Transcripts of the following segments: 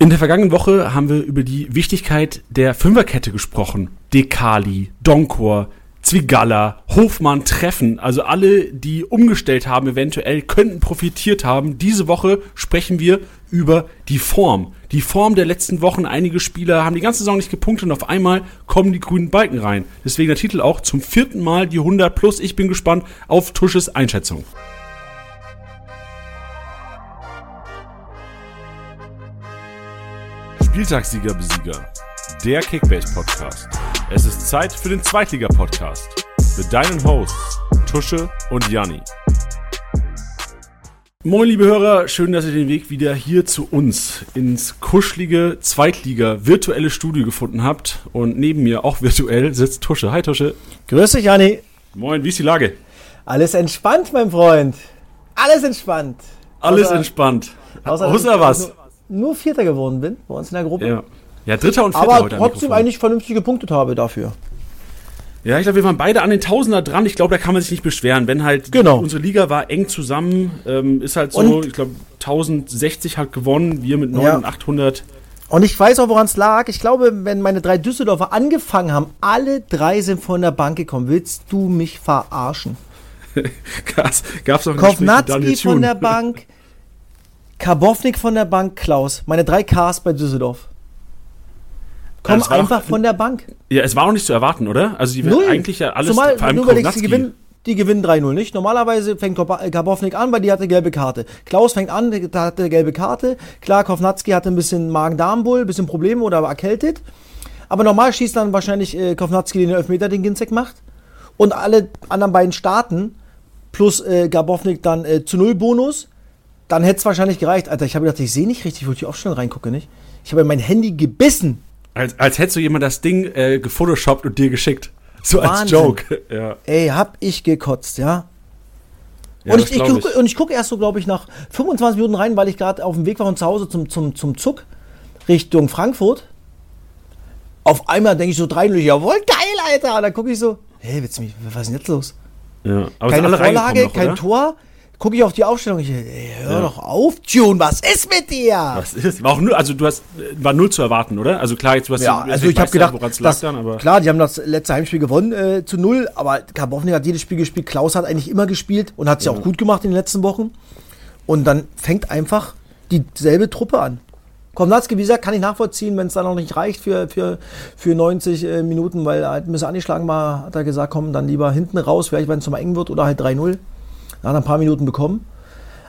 In der vergangenen Woche haben wir über die Wichtigkeit der Fünferkette gesprochen. Dekali, Donkor, Zwigalla, Hofmann, Treffen, also alle, die umgestellt haben, eventuell könnten profitiert haben. Diese Woche sprechen wir über die Form. Die Form der letzten Wochen. Einige Spieler haben die ganze Saison nicht gepunktet und auf einmal kommen die grünen Balken rein. Deswegen der Titel auch zum vierten Mal die 100 plus. Ich bin gespannt auf Tusches Einschätzung. Spieltagssieger-Besieger, der Kickbase-Podcast. Es ist Zeit für den Zweitliga-Podcast mit deinen Hosts Tusche und Janni. Moin, liebe Hörer, schön, dass ihr den Weg wieder hier zu uns ins kuschelige Zweitliga-virtuelle Studio gefunden habt. Und neben mir, auch virtuell, sitzt Tusche. Hi, Tusche. Grüß dich, Janni. Moin, wie ist die Lage? Alles entspannt, mein Freund. Alles entspannt. Alles außer, entspannt. Außer, außer was? Nur Vierter geworden bin bei uns in der Gruppe. Ja, ja Dritter und Vierter Aber trotzdem eigentlich vernünftig gepunktet habe dafür. Ja, ich glaube, wir waren beide an den Tausender dran. Ich glaube, da kann man sich nicht beschweren. Wenn halt genau. unsere Liga war eng zusammen, ähm, ist halt so, und ich glaube, 1060 hat gewonnen, wir mit 9 ja. und 800. Und ich weiß auch, woran es lag. Ich glaube, wenn meine drei Düsseldorfer angefangen haben, alle drei sind von der Bank gekommen. Willst du mich verarschen? Gab's auch Kovnatski von der Bank, Karbovnik von der Bank, Klaus. Meine drei Ks bei Düsseldorf. Komm ja, einfach auch, von der Bank. Ja, es war auch nicht zu erwarten, oder? Also die Null. eigentlich ja alles Zumal, vor allem nur die gewinnen, die gewinnen 3-0 nicht. Normalerweise fängt Karbovnik an, weil die hatte gelbe Karte. Klaus fängt an, der hatte gelbe Karte. Klar, Kovnatski hatte ein bisschen Magen-Darm-Bull, ein bisschen Probleme oder war erkältet. Aber normal schießt dann wahrscheinlich äh, Kovnatski den Elfmeter, den Ginzek macht. Und alle anderen beiden starten, plus äh, Gabovnik dann äh, zu Null Bonus dann hätte es wahrscheinlich gereicht. Alter, ich habe gedacht, ich sehe nicht richtig, wo ich auch schnell reingucke, nicht? Ich habe in mein Handy gebissen. Als, als hättest du jemand das Ding äh, gefotoshoppt und dir geschickt. So Wahnsinn. als Joke. ja. Ey, hab ich gekotzt, ja. ja und, ich, ich, guck, und ich gucke erst so, glaube ich, nach 25 Minuten rein, weil ich gerade auf dem Weg war von zu Hause zum, zum, zum Zug Richtung Frankfurt. Auf einmal denke ich so drei jawohl, geil, Alter. Und dann gucke ich so, hey, willst du mich, was ist denn jetzt los? Ja, Keine Vorlage, noch, kein Tor gucke ich auf die Aufstellung, ich, ey, hör ja. doch auf, Tune, was ist mit dir? Was ist? War auch nur, also du hast, war null zu erwarten, oder? Also klar, jetzt du hast ja, also ich habe gedacht, das, dann, aber klar, die haben das letzte Heimspiel gewonnen äh, zu null, aber Karbovnik hat jedes Spiel gespielt, Klaus hat eigentlich immer gespielt und hat es ja. ja auch gut gemacht in den letzten Wochen. Und dann fängt einfach dieselbe Truppe an. Komnatski, wie gesagt, kann ich nachvollziehen, wenn es dann noch nicht reicht für, für, für 90 äh, Minuten, weil er halt ein bisschen angeschlagen war, hat er gesagt, komm, dann lieber hinten raus, vielleicht wenn es mal eng wird oder halt 3-0 nach ein paar Minuten bekommen.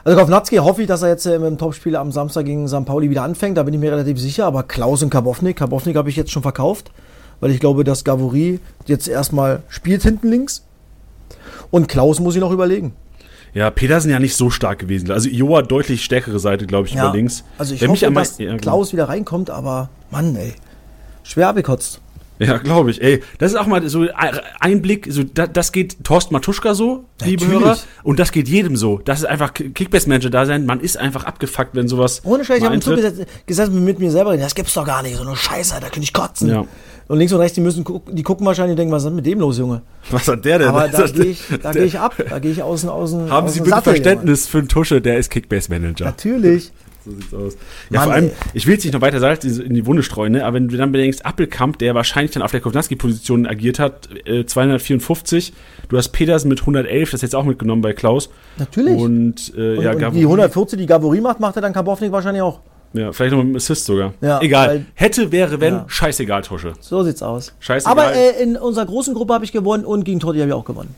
Also Kovnatski hoffe ich, dass er jetzt äh, im Topspiel am Samstag gegen St. Pauli wieder anfängt, da bin ich mir relativ sicher. Aber Klaus und Karbovnik, Karbovnik habe ich jetzt schon verkauft, weil ich glaube, dass Gavouri jetzt erstmal spielt hinten links. Und Klaus muss ich noch überlegen. Ja, Petersen ja nicht so stark gewesen. Also Joa deutlich stärkere Seite, glaube ich, ja, über links. Also ich Wenn hoffe, dass ja, genau. Klaus wieder reinkommt, aber Mann, ey, schwer abgekotzt. Ja, glaube ich. Ey, das ist auch mal so ein Blick, so das, das geht Thorsten Matuschka so, liebe Natürlich. Hörer, und das geht jedem so. Das ist einfach Kickbase-Manager da sein. Man ist einfach abgefuckt, wenn sowas. Ohne Scheiß, ich habe gesessen gesetzt mit mir selber, das gibt's doch gar nicht, so eine Scheiße, da könnte ich kotzen. Ja. Und links und rechts, die müssen die gucken wahrscheinlich und denken, was ist denn mit dem los, Junge? Was hat der denn? Aber da gehe ich, geh ich ab, da gehe ich außen, außen. Haben Sie bitte Sattel, Verständnis Junge. für einen Tusche, der ist Kickbase-Manager. Natürlich. So sieht's aus. Ja, Mann, vor allem, ey. ich will jetzt nicht noch weiter Salz in die Wunde streuen, ne? aber wenn du dann bedenkst, Appelkamp, der wahrscheinlich dann auf der Kovnatski-Position agiert hat, äh, 254, du hast Petersen mit 111, das jetzt auch mitgenommen bei Klaus. Natürlich. Und, äh, und, ja, und die 140, die Gavori macht, macht er dann Karbovnik wahrscheinlich auch. Ja, vielleicht noch mit einem Assist sogar. Ja, Egal. Weil, Hätte, wäre, wenn, ja. scheißegal, Tusche. So sieht's aus. Scheißegal. Aber äh, in unserer großen Gruppe habe ich gewonnen und gegen Totti habe ich auch gewonnen.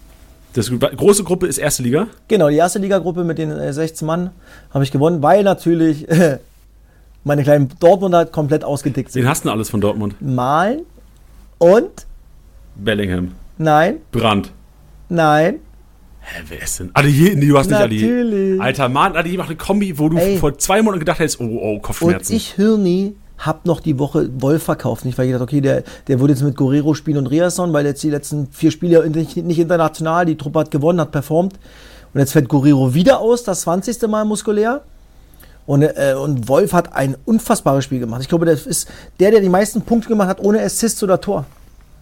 Das große Gruppe ist erste Liga? Genau, die erste Liga-Gruppe mit den äh, 16 Mann habe ich gewonnen, weil natürlich meine kleinen Dortmunder komplett ausgedickt sind. Wen hast du alles von Dortmund? Malen und Bellingham. Nein. Brandt. Nein. Hä, wer ist denn? Adier, nee, du hast Natürlich. nicht Adier. Alter, Mann, Adier macht eine Kombi, wo du Ey. vor zwei Monaten gedacht hättest, oh, oh, Kopfschmerzen. Und ich, Hirni, hab noch die Woche Wolf verkauft. Nicht, weil ich gedacht, okay, der, der würde jetzt mit Guerrero spielen und Riasson, weil jetzt die letzten vier Spiele nicht, nicht international, die Truppe hat gewonnen, hat performt. Und jetzt fällt Guerrero wieder aus, das 20. Mal muskulär. Und, äh, und Wolf hat ein unfassbares Spiel gemacht. Ich glaube, das ist der, der die meisten Punkte gemacht hat, ohne Assist oder Tor.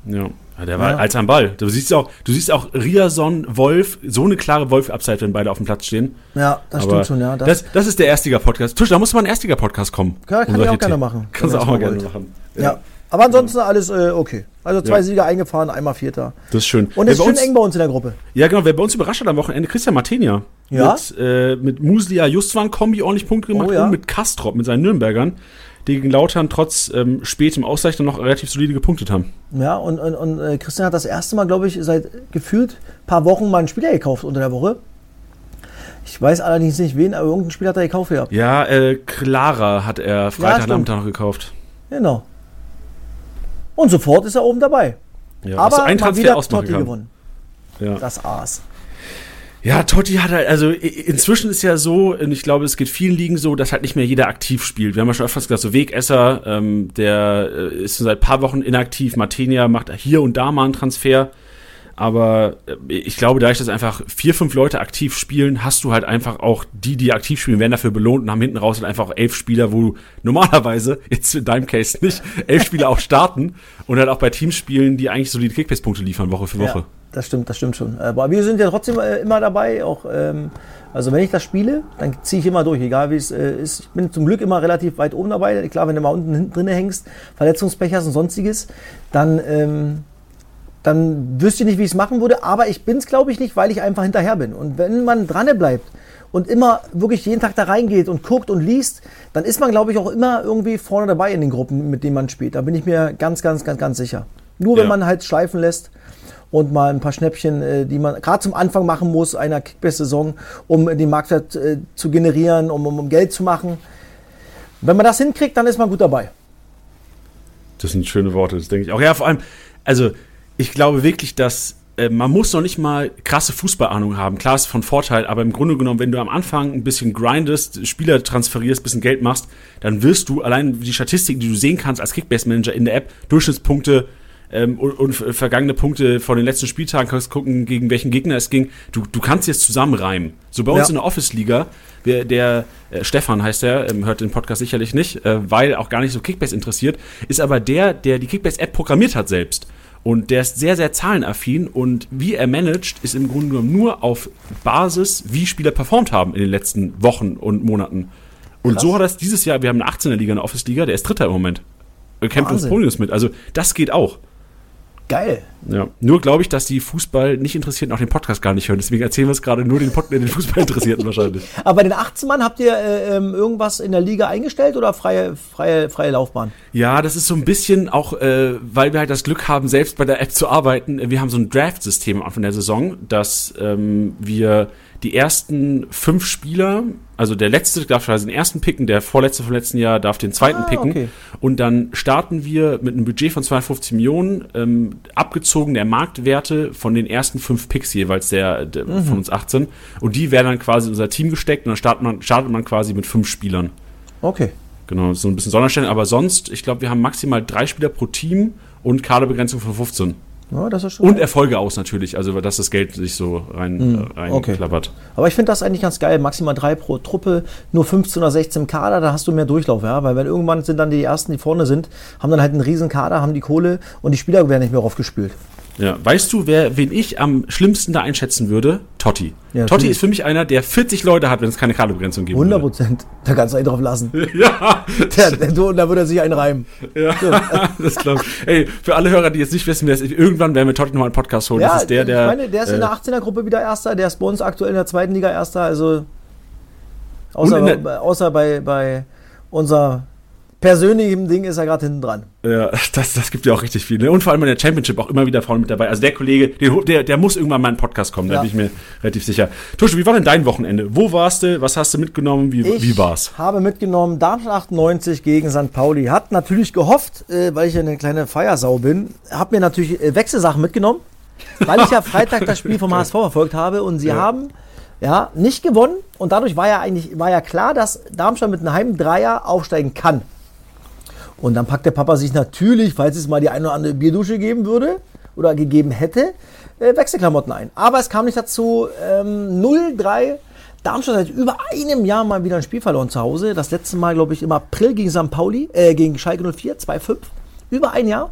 Ja. Ja, der war ja. als am Ball. Du siehst auch, du siehst auch Riason, Wolf, so eine klare Wolf-Upside, wenn beide auf dem Platz stehen. Ja, das Aber stimmt schon, ja. Das, das, das ist der Erstiger-Podcast. Tusch, da muss mal ein Erstiger-Podcast kommen. Ja, kann ich auch gerne machen. Kannst du auch mal gerne machen. Ja. ja. Aber ansonsten alles äh, okay. Also zwei ja. Sieger eingefahren, einmal Vierter. Das ist schön. Und es ist schön eng bei uns in der Gruppe. Ja, genau. Wer bei uns überrascht hat am Wochenende, Christian Martenia. Ja. Mit, äh, mit Muslia Justwan Kombi ordentlich Punkte gemacht oh, ja. und mit Kastrop, mit seinen Nürnbergern die gegen Lautern trotz ähm, spätem Ausgleich noch relativ solide gepunktet haben. Ja, und, und, und äh, Christian hat das erste Mal, glaube ich, seit gefühlt ein paar Wochen mal einen Spieler gekauft unter der Woche. Ich weiß allerdings nicht wen, aber irgendein Spieler hat er gekauft gehabt. Ja, äh, Clara hat er Freitagnachmittag ja, noch gekauft. Genau. Und sofort ist er oben dabei. Ja, aber ein Transfer ausmachen gewonnen. Ja. Das Aas. Ja, Totti hat halt, also inzwischen ist ja so, und ich glaube, es geht vielen Ligen so, dass halt nicht mehr jeder aktiv spielt. Wir haben ja schon öfters gesagt, so Wegesser, ähm, der äh, ist seit paar Wochen inaktiv, Martenia macht hier und da mal einen Transfer. Aber äh, ich glaube, dadurch, dass einfach vier, fünf Leute aktiv spielen, hast du halt einfach auch die, die aktiv spielen, werden dafür belohnt und haben hinten raus halt einfach elf Spieler, wo du normalerweise, jetzt in deinem Case nicht, elf Spieler auch starten und halt auch bei Teams spielen, die eigentlich solide Kickbase-Punkte liefern, Woche für Woche. Ja. Das stimmt, das stimmt schon. Aber wir sind ja trotzdem äh, immer dabei. Auch, ähm, also wenn ich das spiele, dann ziehe ich immer durch, egal wie es äh, ist. Ich bin zum Glück immer relativ weit oben dabei. Klar, wenn du mal unten drin hängst, Verletzungspech hast und sonstiges, dann, ähm, dann wüsste ich nicht, wie ich es machen würde. Aber ich bin es, glaube ich, nicht, weil ich einfach hinterher bin. Und wenn man dran bleibt und immer wirklich jeden Tag da reingeht und guckt und liest, dann ist man, glaube ich, auch immer irgendwie vorne dabei in den Gruppen, mit denen man spielt. Da bin ich mir ganz, ganz, ganz, ganz sicher. Nur wenn ja. man halt schleifen lässt und mal ein paar Schnäppchen, äh, die man gerade zum Anfang machen muss einer Kickbase-Saison, um den Marktwert äh, zu generieren, um, um, um Geld zu machen. Wenn man das hinkriegt, dann ist man gut dabei. Das sind schöne Worte, das denke ich auch. Ja, vor allem, also ich glaube wirklich, dass äh, man muss noch nicht mal krasse Fußballahnung haben. Klar ist von Vorteil, aber im Grunde genommen, wenn du am Anfang ein bisschen grindest, Spieler transferierst, ein bisschen Geld machst, dann wirst du allein die Statistiken, die du sehen kannst als Kickbase-Manager in der App, Durchschnittspunkte, ähm, und, und, vergangene Punkte von den letzten Spieltagen, kannst gucken, gegen welchen Gegner es ging. Du, du kannst jetzt zusammenreimen. So bei uns ja. in der Office-Liga, der, der äh, Stefan heißt der, ähm, hört den Podcast sicherlich nicht, äh, weil auch gar nicht so Kickbase interessiert, ist aber der, der die Kickbase-App programmiert hat selbst. Und der ist sehr, sehr zahlenaffin und wie er managt, ist im Grunde genommen nur auf Basis, wie Spieler performt haben in den letzten Wochen und Monaten. Und Krass. so hat er es dieses Jahr, wir haben eine 18er Liga, eine Office-Liga, der ist Dritter im Moment. Er kämpft ums Podiums mit. Also das geht auch. Geil. Ja. Nur glaube ich, dass die Fußball nicht interessiert und auch den Podcast gar nicht hören. Deswegen erzählen wir es gerade nur den, Pod den Fußball interessierten wahrscheinlich. Aber bei den 18 Mann habt ihr äh, ähm, irgendwas in der Liga eingestellt oder freie, freie, freie Laufbahn? Ja, das ist so ein bisschen auch, äh, weil wir halt das Glück haben, selbst bei der App zu arbeiten. Wir haben so ein Draft-System am Anfang der Saison, dass ähm, wir die ersten fünf Spieler, also der letzte darf also den ersten picken, der vorletzte vom letzten Jahr darf den zweiten ah, picken. Okay. Und dann starten wir mit einem Budget von 250 Millionen, ähm, abgezogen der Marktwerte von den ersten fünf Picks jeweils der, der mhm. von uns 18. Und die werden dann quasi in unser Team gesteckt und dann startet man, startet man quasi mit fünf Spielern. Okay. Genau, so ein bisschen Sonderstellen. Aber sonst, ich glaube, wir haben maximal drei Spieler pro Team und Kaderbegrenzung von 15. Ja, und Erfolge aus natürlich, also dass das Geld sich so rein, mhm, rein okay. klappert. Aber ich finde das eigentlich ganz geil. Maximal drei pro Truppe, nur 15 oder 16 Kader, da hast du mehr Durchlauf, ja. Weil wenn irgendwann sind dann die ersten, die vorne sind, haben dann halt einen riesen Kader, haben die Kohle und die Spieler werden nicht mehr aufgespült. Ja, weißt du, wer, wen ich am schlimmsten da einschätzen würde? Totti. Ja, Totti ist für mich einer, der 40 Leute hat, wenn es keine Kartebegrenzung gibt. 100 Prozent. Da kannst du einen drauf lassen. ja. Der, der, der, da würde er sich einreimen. Ja, das glaube ich. Ey, für alle Hörer, die jetzt nicht wissen, wer es ist, irgendwann werden wir Totti nochmal einen Podcast holen. Ja, das ist der, der. Ich meine, der ist äh, in der 18er-Gruppe wieder Erster, der ist bei uns aktuell in der zweiten Liga Erster, also. Außer, außer bei, bei unser persönlichem Ding ist er gerade hinten dran. Ja, das, das gibt ja auch richtig viel. Ne? Und vor allem in der Championship auch immer wieder vorne mit dabei. Also der Kollege, der, der, der muss irgendwann mal in den Podcast kommen, ja. da bin ich mir relativ sicher. Tusche, wie war denn dein Wochenende? Wo warst du? Was hast du mitgenommen? Wie, ich wie war's? habe mitgenommen Darmstadt 98 gegen St. Pauli. Hat natürlich gehofft, äh, weil ich ja eine kleine Feiersau bin, habe mir natürlich äh, Wechselsachen mitgenommen, weil ich ja Freitag das Spiel vom HSV verfolgt habe und sie ja. haben ja, nicht gewonnen und dadurch war ja eigentlich war ja klar, dass Darmstadt mit einem Heim Dreier aufsteigen kann. Und dann packt der Papa sich natürlich, falls es mal die eine oder andere Bierdusche geben würde oder gegeben hätte, äh, Wechselklamotten ein. Aber es kam nicht dazu. Ähm, 0-3. Darmstadt seit über einem Jahr mal wieder ein Spiel verloren zu Hause. Das letzte Mal, glaube ich, im April gegen St. Pauli, äh, gegen Schalke 04, 2-5. Über ein Jahr.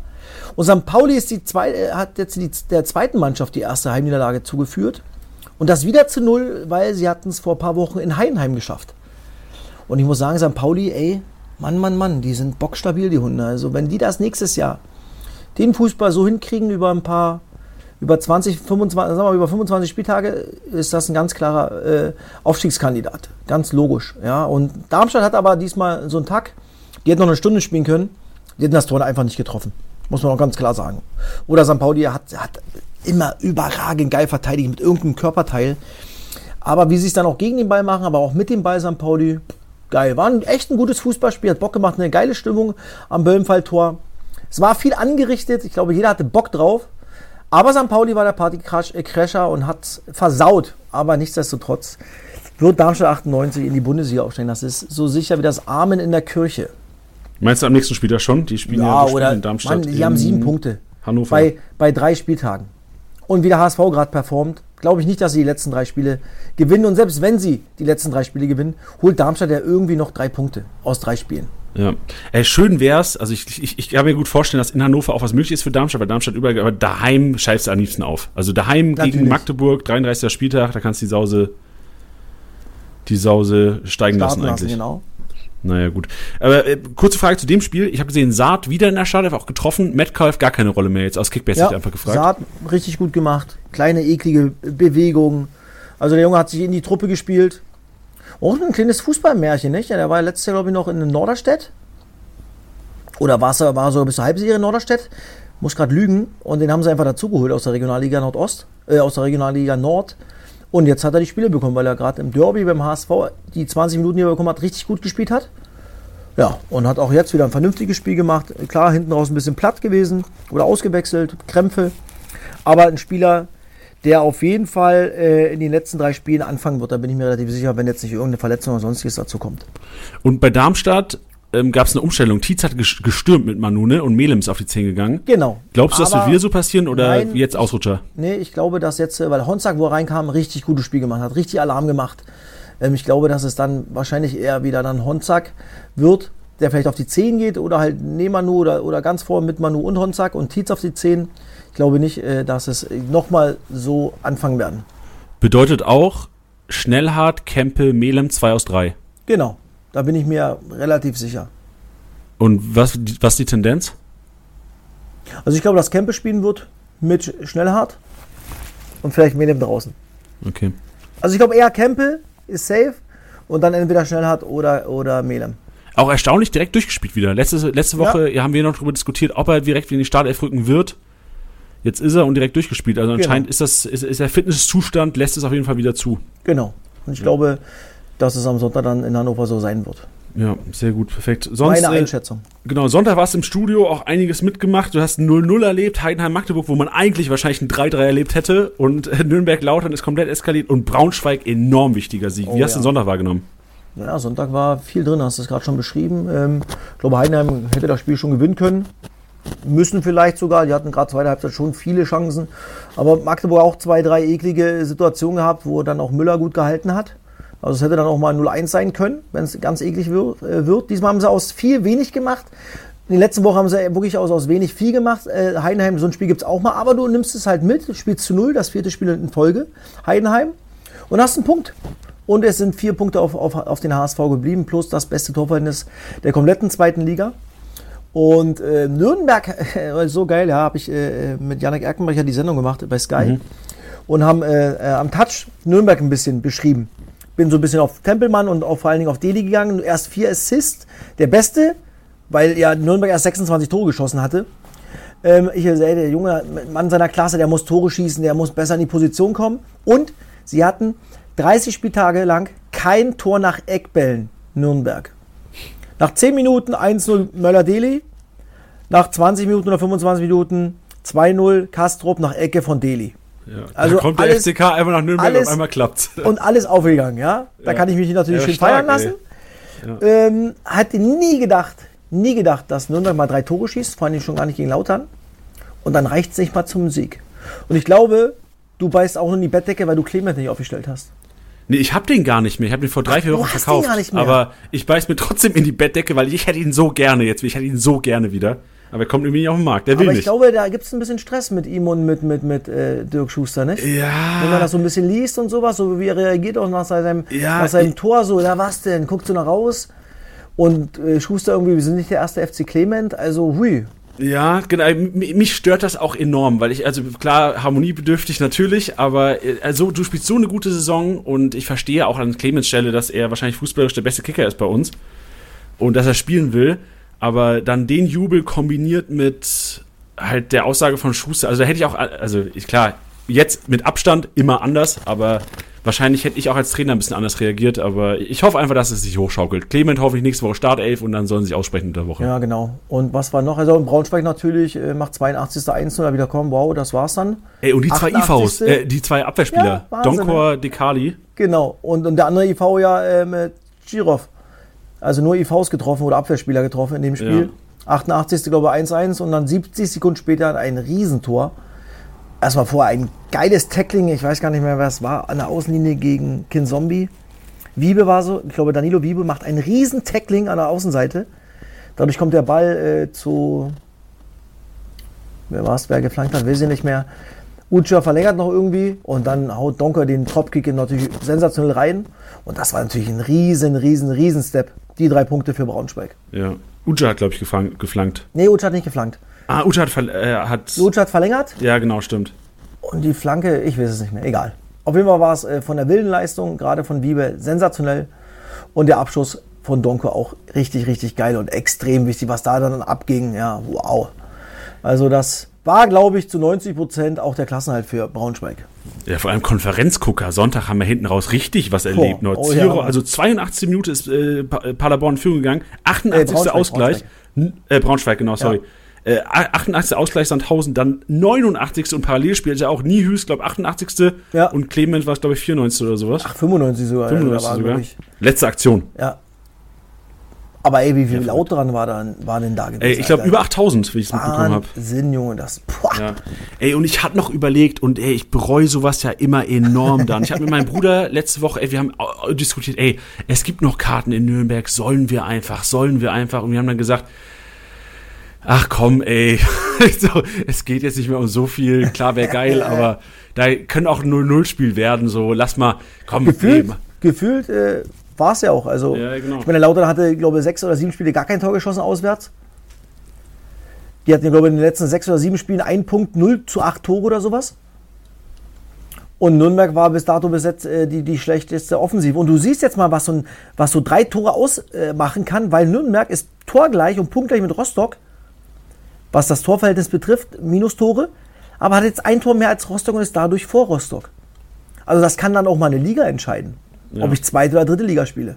Und St. Pauli ist die zwei, äh, hat jetzt die, der zweiten Mannschaft die erste Heimniederlage zugeführt. Und das wieder zu null, weil sie hatten es vor ein paar Wochen in Heidenheim geschafft. Und ich muss sagen, St. Pauli, ey, Mann, Mann, Mann, die sind bockstabil, die Hunde. Also wenn die das nächstes Jahr den Fußball so hinkriegen über ein paar, über 20, 25, sagen wir, über 25 Spieltage, ist das ein ganz klarer äh, Aufstiegskandidat. Ganz logisch. Ja. Und Darmstadt hat aber diesmal so einen Tag, die hätten noch eine Stunde spielen können, die hätten das Tor einfach nicht getroffen. Muss man auch ganz klar sagen. Oder St. Pauli hat, hat immer überragend geil verteidigt mit irgendeinem Körperteil. Aber wie sie es dann auch gegen den Ball machen, aber auch mit dem Ball St. Pauli, geil. War ein, echt ein gutes Fußballspiel, hat Bock gemacht, eine geile Stimmung am Böllenfall-Tor. Es war viel angerichtet, ich glaube, jeder hatte Bock drauf. Aber St. Pauli war der Partycrasher äh, und hat versaut. Aber nichtsdestotrotz wird Darmstadt 98 in die Bundesliga aufsteigen. Das ist so sicher wie das Amen in der Kirche. Meinst du am nächsten Spieltag schon? Die spielen ja, ja oder, in Darmstadt. Mann, die haben sieben Punkte. Hannover. Bei, bei drei Spieltagen. Und wie der HSV gerade performt, glaube ich nicht, dass sie die letzten drei Spiele gewinnen. Und selbst wenn sie die letzten drei Spiele gewinnen, holt Darmstadt ja irgendwie noch drei Punkte aus drei Spielen. Ja. Äh, schön wär's, also ich, ich, ich kann mir gut vorstellen, dass in Hannover auch was möglich ist für Darmstadt, weil Darmstadt überall, aber daheim scheißt du am liebsten auf. Also daheim Natürlich. gegen Magdeburg, 33. Spieltag, da kannst du die Sause, die Sause steigen lassen eigentlich. Lassen, genau. Naja, gut. Aber äh, kurze Frage zu dem Spiel. Ich habe gesehen, Saat wieder in der Startelf auch getroffen. Metcalf gar keine Rolle mehr jetzt aus Kickbase ja, einfach gefragt. Saat richtig gut gemacht. Kleine, eklige Bewegung. Also der Junge hat sich in die Truppe gespielt. Auch ein kleines Fußballmärchen, nicht? Ja, der war letztes Jahr, glaube ich, noch in Norderstedt. Oder war er war so bis zur Halbserie in Norderstedt. Muss gerade lügen. Und den haben sie einfach dazugeholt aus der Regionalliga Nordost. Äh, aus der Regionalliga Nord. Und jetzt hat er die Spiele bekommen, weil er gerade im Derby beim HSV die 20 Minuten, die er bekommen hat, richtig gut gespielt hat. Ja, und hat auch jetzt wieder ein vernünftiges Spiel gemacht. Klar, hinten raus ein bisschen platt gewesen oder ausgewechselt, Krämpfe. Aber ein Spieler, der auf jeden Fall äh, in den letzten drei Spielen anfangen wird. Da bin ich mir relativ sicher, wenn jetzt nicht irgendeine Verletzung oder sonstiges dazu kommt. Und bei Darmstadt ähm, gab es eine Umstellung. Tietz hat gestürmt mit Manu, ne? Und Melem ist auf die 10 gegangen. Genau. Glaubst du, das wird wieder so passieren oder nein, jetzt Ausrutscher? Nee, ich glaube, dass jetzt, äh, weil Honzak, wo er reinkam, richtig gutes Spiel gemacht hat, richtig Alarm gemacht. Ähm, ich glaube, dass es dann wahrscheinlich eher wieder dann Honzak wird, der vielleicht auf die 10 geht oder halt neben Manu oder, oder ganz vor mit Manu und Honzak und Tietz auf die 10. Ich glaube nicht, äh, dass es nochmal so anfangen werden. Bedeutet auch Schnellhart, Kempe, Melem 2 aus 3. Genau. Da bin ich mir relativ sicher. Und was, was die Tendenz? Also ich glaube, dass Kempe spielen wird mit Schnellhardt und vielleicht Medem draußen. Okay. Also ich glaube eher Kempe ist safe und dann entweder Schnellhardt oder, oder Melem. Auch erstaunlich direkt durchgespielt wieder. Letzte, letzte Woche ja. haben wir noch darüber diskutiert, ob er direkt in die Startelf rücken wird. Jetzt ist er und direkt durchgespielt. Also genau. anscheinend ist, das, ist, ist der Fitnesszustand, lässt es auf jeden Fall wieder zu. Genau. Und ich ja. glaube, dass es am Sonntag dann in Hannover so sein wird. Ja, sehr gut, perfekt. Sonst, Meine äh, Einschätzung. Äh, genau, Sonntag warst du im Studio, auch einiges mitgemacht. Du hast ein 0-0 erlebt, Heidenheim-Magdeburg, wo man eigentlich wahrscheinlich ein 3-3 erlebt hätte. Und äh, Nürnberg-Lautern ist komplett eskaliert. Und Braunschweig, enorm wichtiger Sieg. Oh, Wie hast du ja. den Sonntag wahrgenommen? Ja, Sonntag war viel drin, hast du es gerade schon beschrieben. Ähm, ich glaube, Heidenheim hätte das Spiel schon gewinnen können. Müssen vielleicht sogar. Die hatten gerade zweite Halbzeit schon viele Chancen. Aber Magdeburg auch zwei, drei eklige Situationen gehabt, wo dann auch Müller gut gehalten hat. Also es hätte dann auch mal 0-1 sein können, wenn es ganz eklig wird, äh, wird. Diesmal haben sie aus viel wenig gemacht. In den letzten Wochen haben sie wirklich aus, aus wenig viel gemacht. Äh, Heidenheim, so ein Spiel gibt es auch mal, aber du nimmst es halt mit, spielst zu null, das vierte Spiel in Folge, Heidenheim, und hast einen Punkt. Und es sind vier Punkte auf, auf, auf den HSV geblieben, plus das beste Torverhältnis der kompletten zweiten Liga. Und äh, Nürnberg, äh, so geil, ja, habe ich äh, mit Janik Erkenbrecher die Sendung gemacht bei Sky mhm. und haben äh, am Touch Nürnberg ein bisschen beschrieben bin so ein bisschen auf Tempelmann und auch vor allen Dingen auf Deli gegangen. Erst vier Assists, der Beste, weil ja Nürnberg erst 26 Tore geschossen hatte. Ähm, ich sehe, der junge Mann seiner Klasse, der muss Tore schießen, der muss besser in die Position kommen. Und sie hatten 30 Spieltage lang kein Tor nach Eckbällen, Nürnberg. Nach 10 Minuten 1-0 Möller-Deli. Nach 20 Minuten oder 25 Minuten 2-0 Kastrop nach Ecke von Deli. Ja, also da kommt alles, der FCK einfach nach Nürnberg alles, auf einmal klappt. Und alles aufgegangen, ja. Da ja. kann ich mich natürlich schön stark, feiern lassen. Ja. Ähm, hatte nie gedacht, nie gedacht, dass Nürnberg mal drei Tore schießt, vor allem schon gar nicht gegen Lautern. Und dann reicht es nicht mal zum Sieg. Und ich glaube, du beißt auch in die Bettdecke, weil du Clement nicht aufgestellt hast. Nee, ich hab den gar nicht mehr. Ich habe den vor drei, vier Wochen verkauft. Den gar nicht mehr. Aber ich beiß mir trotzdem in die Bettdecke, weil ich hätte ihn so gerne jetzt. Ich hätte ihn so gerne wieder. Aber er kommt irgendwie nicht auf den Markt. Der will Aber nicht. ich glaube, da gibt es ein bisschen Stress mit ihm und mit, mit, mit äh, Dirk Schuster, nicht? Ja. Wenn man das so ein bisschen liest und sowas, so wie er reagiert auch nach seinem, Ja, nach seinem Tor, so, ja, was denn? Guckt so nach raus. Und äh, Schuster irgendwie, wir sind nicht der erste FC Clement, also hui. Ja, genau. Mich stört das auch enorm, weil ich, also klar, harmoniebedürftig natürlich, aber äh, also du spielst so eine gute Saison und ich verstehe auch an Clemens Stelle, dass er wahrscheinlich fußballerisch der beste Kicker ist bei uns und dass er spielen will, aber dann den Jubel kombiniert mit halt der Aussage von Schuster, also da hätte ich auch, also ich, klar, jetzt mit Abstand immer anders, aber wahrscheinlich hätte ich auch als Trainer ein bisschen anders reagiert, aber ich hoffe einfach, dass es sich hochschaukelt. Clement hoffe ich nächste Woche Startelf und dann sollen sie sich aussprechen in der Woche. Ja, genau. Und was war noch? Also in Braunschweig natürlich, äh, macht 82. 1 da wieder kommen. Wow, das war's dann. Ey, und die zwei 88.. IVs, äh, die zwei Abwehrspieler, Ja, Donkor, Dekali. Genau. Und, und der andere IV ja ähm, äh, Girov. Also nur IVs getroffen oder Abwehrspieler getroffen in dem Spiel. 88. glaube ich 1-1 und dann 70 Sekunden später ein Riesentor. Erstmal vorher ein geiles Tackling, ich weiß gar nicht mehr, wer es war, an der Außenlinie gegen Kinzombie. Wiebe war so, ich glaube Danilo Wiebe macht ein riesen Tackling an der Außenseite. Dadurch kommt der Ball äh, zu, wer war es, wer geflankt hat, weiß ich nicht mehr. Ucha verlängert noch irgendwie und dann haut Donker den Dropkick natürlich sensationell rein. Und das war natürlich ein riesen, riesen, riesen Step. Die drei Punkte für Braunschweig. Ja. Uja hat, glaube ich, geflankt. Nee, Ucha hat nicht geflankt. Ah, Uja hat, verl- äh, hat Ucha hat verlängert ja, genau, stimmt. und die Flanke, ich weiß es nicht mehr, egal. Auf jeden Fall war es äh, von der wilden Leistung, gerade von Wiebe, sensationell. Und der Abschluss von Donko auch richtig, richtig geil und extrem wichtig, was da dann abging. Ja, wow. Also das war, glaube ich, zu 90 Prozent auch der Klassenhalt für Braunschweig. Ja, vor allem Konferenzgucker. Sonntag haben wir hinten raus richtig was erlebt. Oh Zero, ja. also 82 Minuten ist äh, äh, Paderborn in Führung gegangen. 88. Braunschweig, Ausgleich. N- Äh, Braunschweig, genau, sorry. Äh, 88. Ausgleich Sandhausen, dann 89. und Parallelspiel ist ja auch Niehüs, glaube 88. Ja. Und Clement war es, glaube ich, 94. oder sowas. Ach, 95 sogar. 95 ja, da war, sogar. Letzte Aktion. ja. Aber ey, wie viel laut dran war, dann, war denn da gewesen? Ey, ich glaube Alter? über 8000, wie ich es mitbekommen habe. Wahnsinn, Junge, das. Ja. Ey, und ich hatte noch überlegt, und ey, ich bereue sowas ja immer enorm dann. Ich habe mit meinem Bruder letzte Woche, ey, wir haben diskutiert, ey, es gibt noch Karten in Nürnberg, sollen wir einfach, sollen wir einfach. Und wir haben dann gesagt, ach komm, ey, so, es geht jetzt nicht mehr um so viel, klar wäre geil, aber da können auch ein 0-0-Spiel werden, so, lass mal, komm, Gefühlt, ey, gefühlt äh, war es ja auch. Also, Ja, genau. Ich meine, Lautern hatte, glaube ich, sechs oder sieben Spiele gar kein Tor geschossen auswärts. Die hatten, glaube ich, in den letzten sechs oder sieben Spielen einen Punkt, 0 zu 8 Tore oder sowas. Und Nürnberg war bis dato besetzt äh, die, die schlechteste Offensive. Und du siehst jetzt mal, was so, ein, was so drei Tore ausmachen kann, weil Nürnberg ist torgleich und punktgleich mit Rostock, was das Torverhältnis betrifft, Minustore, aber hat jetzt ein Tor mehr als Rostock und ist dadurch vor Rostock. Also das kann dann auch mal eine Liga entscheiden, ob ich zweite oder dritte Liga spiele.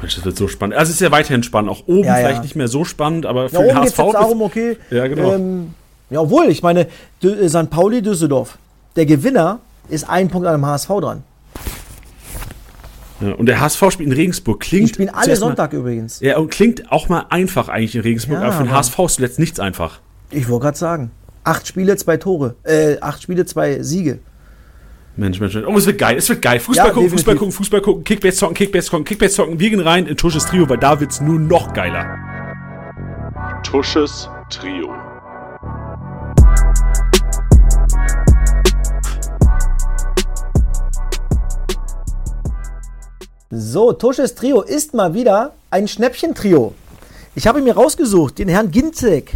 Mensch, das wird so spannend. Also es ist ja weiterhin spannend, auch oben Ja, ja. vielleicht nicht mehr so spannend, aber für Ja, den oben es HSV jetzt darum, okay. Ja, genau. Ähm, ja, obwohl, ich meine, äh, St. Pauli, Düsseldorf. Der Gewinner ist ein Punkt an dem HSV dran. ja, und der HSV spielt in Regensburg, Die klingt spielen alle zuerst mal- Sonntag übrigens. Ja, und klingt auch mal einfach eigentlich in Regensburg, Ja, aber für den HSV ist zuletzt nichts einfach. Ich wollte gerade sagen. Acht Spiele, zwei Tore. Äh, acht Spiele, zwei Siege. Mensch, Mensch, Mensch. Oh, es wird geil, es wird geil. Fußball Ja, gucken, Fußball gucken, Fußball gucken, Kickbase zocken, Kickbase zocken, Kickbase zocken. Wir gehen rein in Tusches Trio, weil da wird's nur noch geiler. Tusches Trio. So, Tusches Trio ist mal wieder ein Schnäppchen-Trio. Ich habe mir rausgesucht, den Herrn Ginzek.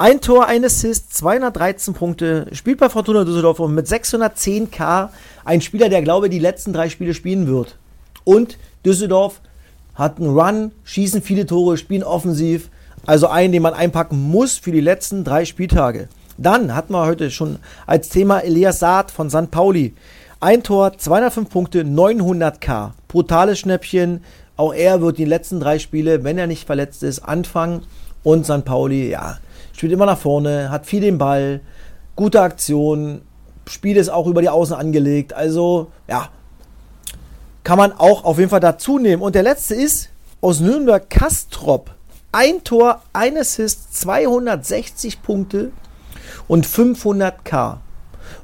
Ein Tor, ein Assist, 213 Punkte, spielt bei Fortuna Düsseldorf und mit 610k ein Spieler, der glaube ich die letzten drei Spiele spielen wird. Und Düsseldorf hat einen Run, schießen viele Tore, spielen offensiv. Also einen, den man einpacken muss für die letzten drei Spieltage. Dann hatten wir heute schon als Thema Elias Saad von St. Pauli. Ein Tor, 205 Punkte, 900k. Brutales Schnäppchen. Auch er wird die letzten drei Spiele, wenn er nicht verletzt ist, anfangen. Und St. Pauli, ja, spielt immer nach vorne, hat viel den Ball, gute Aktion, Spiel ist auch über die Außen angelegt. Also, ja, kann man auch auf jeden Fall dazu nehmen. Und der letzte ist aus Nürnberg Kastrop. Ein Tor, ein Assist, 260 Punkte und 500k.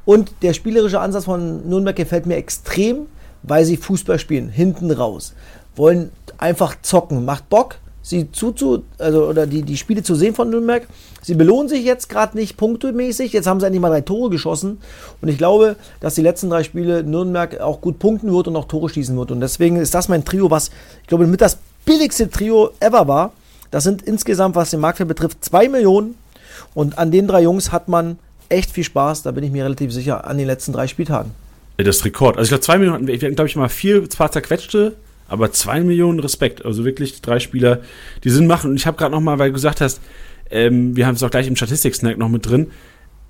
Und der spielerische Ansatz von Nürnberg gefällt mir extrem, weil sie Fußball spielen, hinten raus. Wollen einfach zocken, macht Bock. sie zuzu, also oder die, die Spiele zu sehen von Nürnberg. Sie belohnen sich jetzt gerade nicht punktemäßig. Jetzt haben sie endlich mal drei Tore geschossen. Und ich glaube, dass die letzten drei Spiele Nürnberg auch gut punkten wird und auch Tore schießen wird. Und deswegen ist das mein Trio, was ich glaube mit das billigste Trio ever war. Das sind insgesamt, was den Marktwert betrifft, zwei Millionen. Und an den drei Jungs hat man echt viel Spaß, da bin ich mir relativ sicher, an den letzten drei Spieltagen. Das Rekord. Also ich glaube, zwei Millionen, wir hatten, glaube ich, mal vier, zwar zerquetschte, aber zwei Millionen Respekt. Also wirklich drei Spieler, die Sinn machen. Und ich habe gerade noch mal, weil du gesagt hast, ähm, wir haben es auch gleich im Statistik-Snack noch mit drin,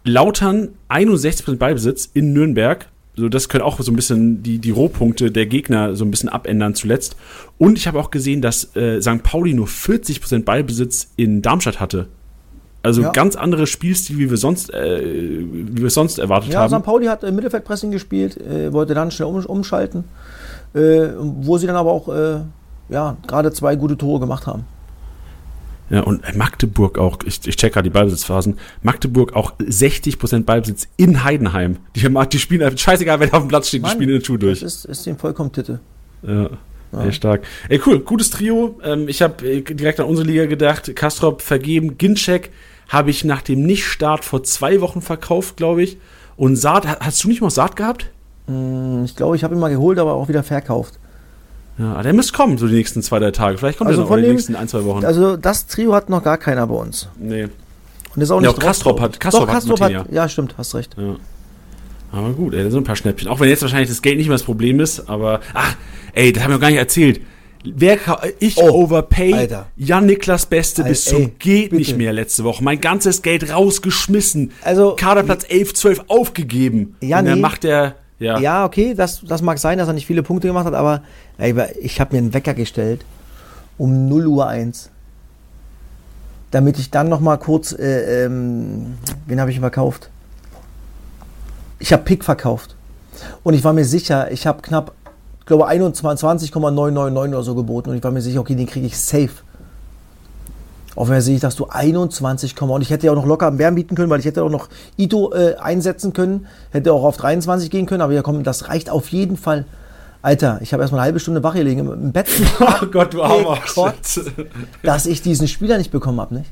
Lautern 61% Ballbesitz in Nürnberg. So, das können auch so ein bisschen die, die Rohpunkte der Gegner so ein bisschen abändern zuletzt. Und ich habe auch gesehen, dass äh, St. Pauli nur 40% Ballbesitz in Darmstadt hatte. Also ja. ganz anderes Spielstil, wie wir sonst, äh, wie wir sonst erwartet ja, haben. Ja, St. Pauli hat äh, Mittelfeldpressing gespielt, äh, wollte dann schnell um, umschalten, äh, wo sie dann aber auch äh, ja, gerade zwei gute Tore gemacht haben. Ja, und Magdeburg auch, ich, ich check gerade die Ballbesitzphasen, Magdeburg auch 60% Ballbesitz in Heidenheim. Die, die spielen einfach, scheißegal, wer auf dem Platz steht, die spielen den Schuh durch. Das ist, ist dem vollkommen Titte. Ja. Ja. stark. Ey, cool, gutes Trio. Ähm, ich habe äh, direkt an unsere Liga gedacht. Kastrop vergeben, Ginczek habe ich nach dem Nichtstart vor zwei Wochen verkauft, glaube ich. Und Saat, hast du nicht mal Saat gehabt? Mm, ich glaube, ich habe ihn mal geholt, aber auch wieder verkauft. Ja, der müsste kommen, so die nächsten zwei, drei Tage. Vielleicht kommt also er noch in den nächsten ein, zwei Wochen. Also das Trio hat noch gar keiner bei uns. Nee. Und ist auch nicht ja, auch Kastrop hat, Kastrop Doch, Kastrop hat, hat, ja, stimmt, hast recht. Ja. Aber gut, ey, da sind ein paar Schnäppchen. Auch wenn jetzt wahrscheinlich das Geld nicht mehr das Problem ist, aber, ach, ey, das haben wir noch gar nicht erzählt. Wer ich oh, overpay Jan Niklas Beste Alter, bis zum ey, geht bitte. nicht mehr letzte Woche. Mein ganzes Geld rausgeschmissen. Also Kaderplatz 11, 12 aufgegeben. Ja, Und dann macht er ja. ja, okay, das, das mag sein, dass er nicht viele Punkte gemacht hat, aber ey, ich habe mir einen Wecker gestellt um 0 Uhr 1. Damit ich dann noch mal kurz, äh, ähm, wen habe ich verkauft? Ich habe Pick verkauft. Und ich war mir sicher, ich habe knapp ich glaube 21,999 oder so geboten und ich war mir sicher, okay, den kriege ich safe. Fall sehe ich, dass du 21, und ich hätte ja auch noch locker mehr bieten können, weil ich hätte auch noch Ito äh, einsetzen können, hätte auch auf 23 gehen können, aber ja komm, das reicht auf jeden Fall. Alter, ich habe erstmal eine halbe Stunde wach gelegen im, im Bett. oh Gott, du armer Gott, dass ich diesen Spieler nicht bekommen habe, nicht?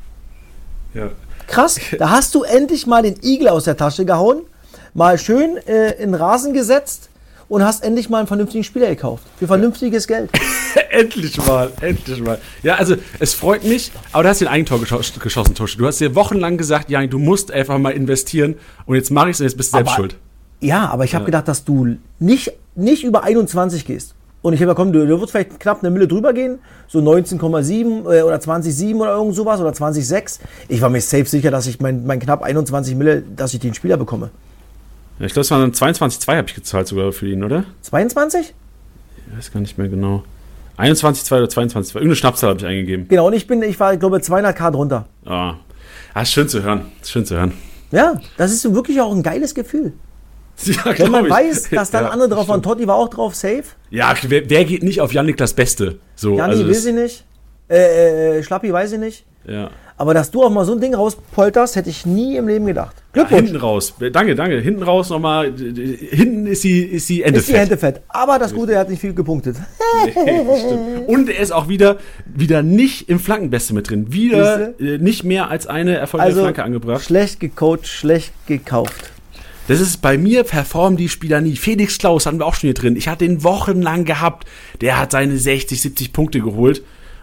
Ja. Krass, da hast du endlich mal den Igel aus der Tasche gehauen, mal schön äh, in Rasen gesetzt, und hast endlich mal einen vernünftigen Spieler gekauft. Für vernünftiges Geld. endlich mal, endlich mal. Ja, also es freut mich, aber du hast den Eigentor geschossen, geschossen Tusche. Du hast dir wochenlang gesagt, ja, du musst einfach mal investieren und jetzt mache ich es und jetzt bist du selbst schuld. Ja, aber ich habe ja. gedacht, dass du nicht, nicht über 21 gehst. Und ich habe komm, du, du wirst vielleicht knapp eine Mille drüber gehen, so 19,7 äh, oder 20,7 oder irgend sowas oder 20,6. Ich war mir safe sicher, dass ich mein, mein knapp 21 Mille, dass ich den Spieler bekomme. Ich glaube, es waren 22,2 habe ich gezahlt sogar für ihn, oder? 22? Ich weiß gar nicht mehr genau. 21,2 oder 22,2. Irgendeine Schnapszahl habe ich eingegeben. Genau, und ich bin, ich war, glaube 200k drunter. Ah. ah, ist schön zu hören. Schön zu hören. Ja, das ist wirklich auch ein geiles Gefühl. Ja, Wenn man ich. weiß, dass dann ja, andere drauf waren, Totti war auch drauf, safe. Ja, wer, wer geht nicht auf Janik das Beste? So, Janni also will sie nicht. Äh, äh, Schlappi weiß ich nicht. Ja. Aber dass du auch mal so ein Ding rauspolterst, hätte ich nie im Leben gedacht. Glückwunsch. Ja, hinten raus. Danke, danke. Hinten raus nochmal. Hinten ist die, ist die Ende ist die Hände fett. Aber das Gute, er hat nicht viel gepunktet. Nee, Und er ist auch wieder, wieder nicht im Flankenbeste mit drin. Wieder äh, nicht mehr als eine erfolgreiche also, Flanke angebracht. Schlecht gecoacht, schlecht gekauft. Das ist bei mir performen die Spieler nie. Felix Klaus hatten wir auch schon hier drin. Ich hatte ihn wochenlang gehabt. Der hat seine 60, 70 Punkte geholt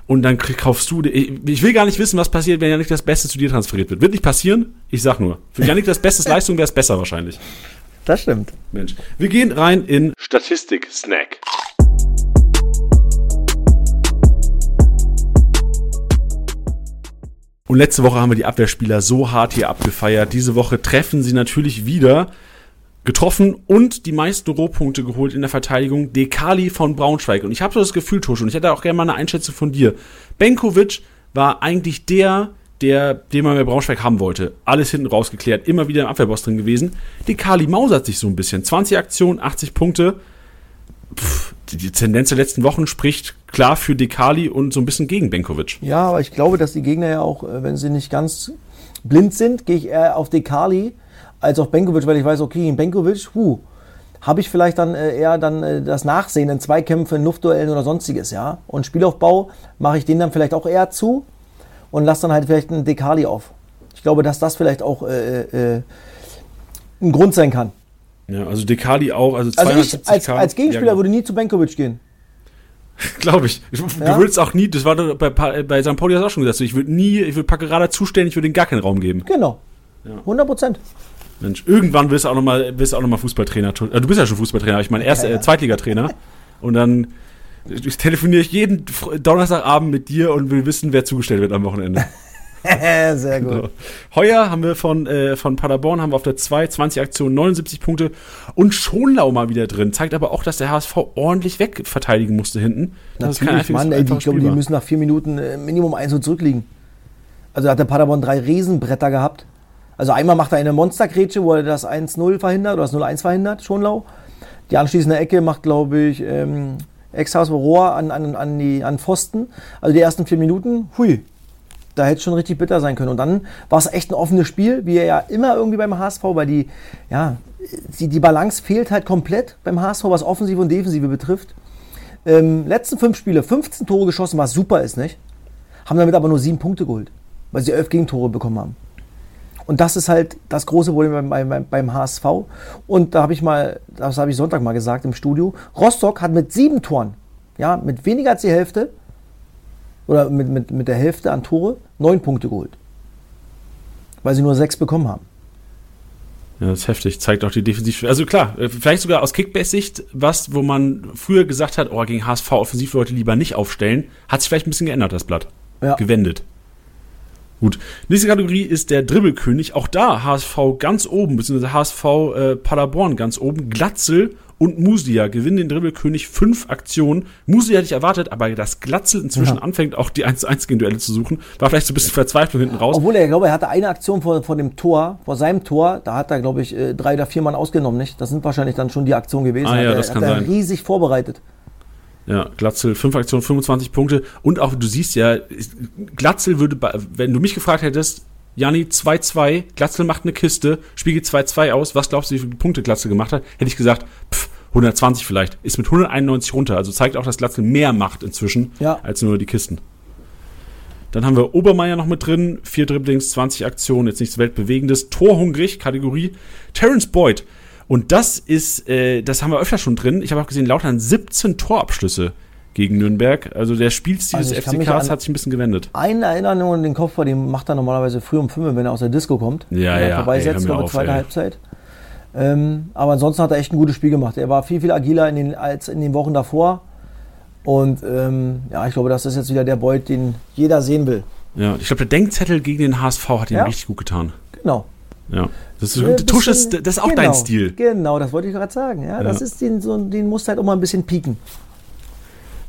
und dann kaufst du. Ich will gar nicht wissen, was passiert, wenn Janik das Beste zu dir transferiert wird. Wird nicht passieren. Ich sag nur. Für Janik das Beste Leistung wäre es besser wahrscheinlich. Das stimmt. Mensch. Wir gehen rein in Statistik-Snack. Und letzte Woche haben wir die Abwehrspieler so hart hier abgefeiert. Diese Woche treffen sie natürlich wieder getroffen und die meisten Rohpunkte geholt in der Verteidigung, Dekali von Braunschweig. Und ich habe so das Gefühl, Tosch, und ich hätte auch gerne mal eine Einschätzung von dir. Benkovic war eigentlich der, der, den man bei Braunschweig haben wollte. Alles hinten rausgeklärt, immer wieder im Abwehrboss drin gewesen. Dekali mausert sich so ein bisschen. 20 Aktionen, 80 Punkte. Pff, die Tendenz der letzten Wochen spricht klar für Dekali und so ein bisschen gegen Benkovic. Ja, aber ich glaube, dass die Gegner ja auch, äh, wenn sie nicht ganz blind sind, gehe ich eher auf Dekali als auch Benkovic, weil ich weiß, okay, in Benkovic, huh, habe ich vielleicht dann äh, eher dann äh, das Nachsehen in Zweikämpfen, Luftduellen oder sonstiges, ja. Und Spielaufbau mache ich den dann vielleicht auch eher zu und lasse dann halt vielleicht einen Dekali auf. Ich glaube, dass das vielleicht auch äh, äh, ein Grund sein kann. Ja, also Dekali auch, also 270 also ich, als, als Gegenspieler ja, genau. würde nie zu Benkovic gehen. Glaube ich. Du ja? würdest auch nie, das war bei, bei St. Pauli hast du auch schon gesagt, ich würde nie, ich würde Packerada zustellen, ich würde ihnen gar keinen Raum geben. Genau. Ja. 100 Prozent. Mensch, irgendwann wirst du auch nochmal noch Fußballtrainer. Äh, du bist ja schon Fußballtrainer, ich meine, erst ja, ja. äh, Zweitligatrainer. und dann telefoniere ich jeden Donnerstagabend mit dir und will wissen, wer zugestellt wird am Wochenende. Sehr gut. So. Heuer haben wir von, äh, von Paderborn haben wir auf der 2 20 Aktionen 79 Punkte und Schonlau mal wieder drin. Zeigt aber auch, dass der HSV ordentlich wegverteidigen musste hinten. Das Natürlich, Mann, ey, die, ich glaube, die müssen nach vier Minuten äh, Minimum 1 und zurückliegen. Also hat der Paderborn drei Riesenbretter gehabt. Also einmal macht er eine Monstergrätsche, wo er das 1-0 verhindert oder das 0-1 verhindert, Schonlau. Die anschließende Ecke macht, glaube ich, ähm, Ex-Haus Rohr an, an, an, die, an Pfosten. Also die ersten vier Minuten, hui, da hätte es schon richtig bitter sein können. Und dann war es echt ein offenes Spiel, wie ja immer irgendwie beim HSV, weil die, ja, die, die Balance fehlt halt komplett beim HSV, was Offensive und Defensive betrifft. Ähm, letzten fünf Spiele, 15 Tore geschossen, was super ist, nicht? Haben damit aber nur sieben Punkte geholt, weil sie elf Gegentore bekommen haben. Und das ist halt das große Problem beim, beim, beim HSV. Und da habe ich mal, das habe ich Sonntag mal gesagt im Studio, Rostock hat mit sieben Toren, ja, mit weniger als die Hälfte, oder mit, mit, mit der Hälfte an Tore neun Punkte geholt. Weil sie nur sechs bekommen haben. Ja, das ist heftig. Zeigt auch die Defensiv. Also klar, äh, vielleicht sogar aus Kickbase-Sicht was, wo man früher gesagt hat, oh, gegen HSV Offensivleute lieber nicht aufstellen, hat sich vielleicht ein bisschen geändert, das Blatt. Ja. Gewendet. Gut. Nächste Kategorie ist der Dribbelkönig. Auch da HSV ganz oben, beziehungsweise HSV äh, Paderborn ganz oben. Glatzel und Musia gewinnen den Dribbelkönig fünf Aktionen. Musia hätte ich erwartet, aber dass Glatzel inzwischen ja. anfängt, auch die 1 1 gegen Duelle zu suchen, war vielleicht so ein bisschen Verzweiflung hinten raus. Obwohl er, glaube er hatte eine Aktion vor, vor dem Tor, vor seinem Tor, da hat er, glaube ich, äh, drei oder vier Mann ausgenommen, nicht? Das sind wahrscheinlich dann schon die Aktionen gewesen. Ah, ja, hat das er, kann hat sein. riesig vorbereitet. Ja, Glatzel, fünf Aktionen, 25 Punkte. Und auch, du siehst ja, Glatzel würde, wenn du mich gefragt hättest, Jani 2-2, Glatzel macht eine Kiste, spiegelt 2-2 aus, was glaubst du, wie viele Punkte Glatzel gemacht hat? Hätte ich gesagt, pff, 120 vielleicht. Ist mit 191 runter. Also zeigt auch, dass Glatzel mehr macht inzwischen ja. als nur die Kisten. Dann haben wir Obermeier noch mit drin. Vier Dribblings, 20 Aktionen, jetzt nichts Weltbewegendes. Torhungrig, Kategorie. Terence Boyd. Und das ist, äh, das haben wir öfter schon drin. Ich habe auch gesehen, Lautern 17 Torabschlüsse gegen Nürnberg. Also der Spielstil also des FCKs hat sich ein bisschen gewendet. Eine Erinnerung an den Kopf, bei dem macht er normalerweise früh um 5, wenn er aus der Disco kommt. Ja, ja. Vorbeisetzt, glaube zweite ey. Halbzeit. Ähm, aber ansonsten hat er echt ein gutes Spiel gemacht. Er war viel, viel agiler in den, als in den Wochen davor. Und ähm, ja, ich glaube, das ist jetzt wieder der Beut, den jeder sehen will. Ja, ich glaube, der Denkzettel gegen den HSV hat ihm ja. richtig gut getan. Genau. Ja. Das ist, äh, Tusch ist, das ist auch genau, dein Stil. Genau, das wollte ich gerade sagen. Ja, ja. Das ist den, so, den musst halt auch mal ein bisschen pieken.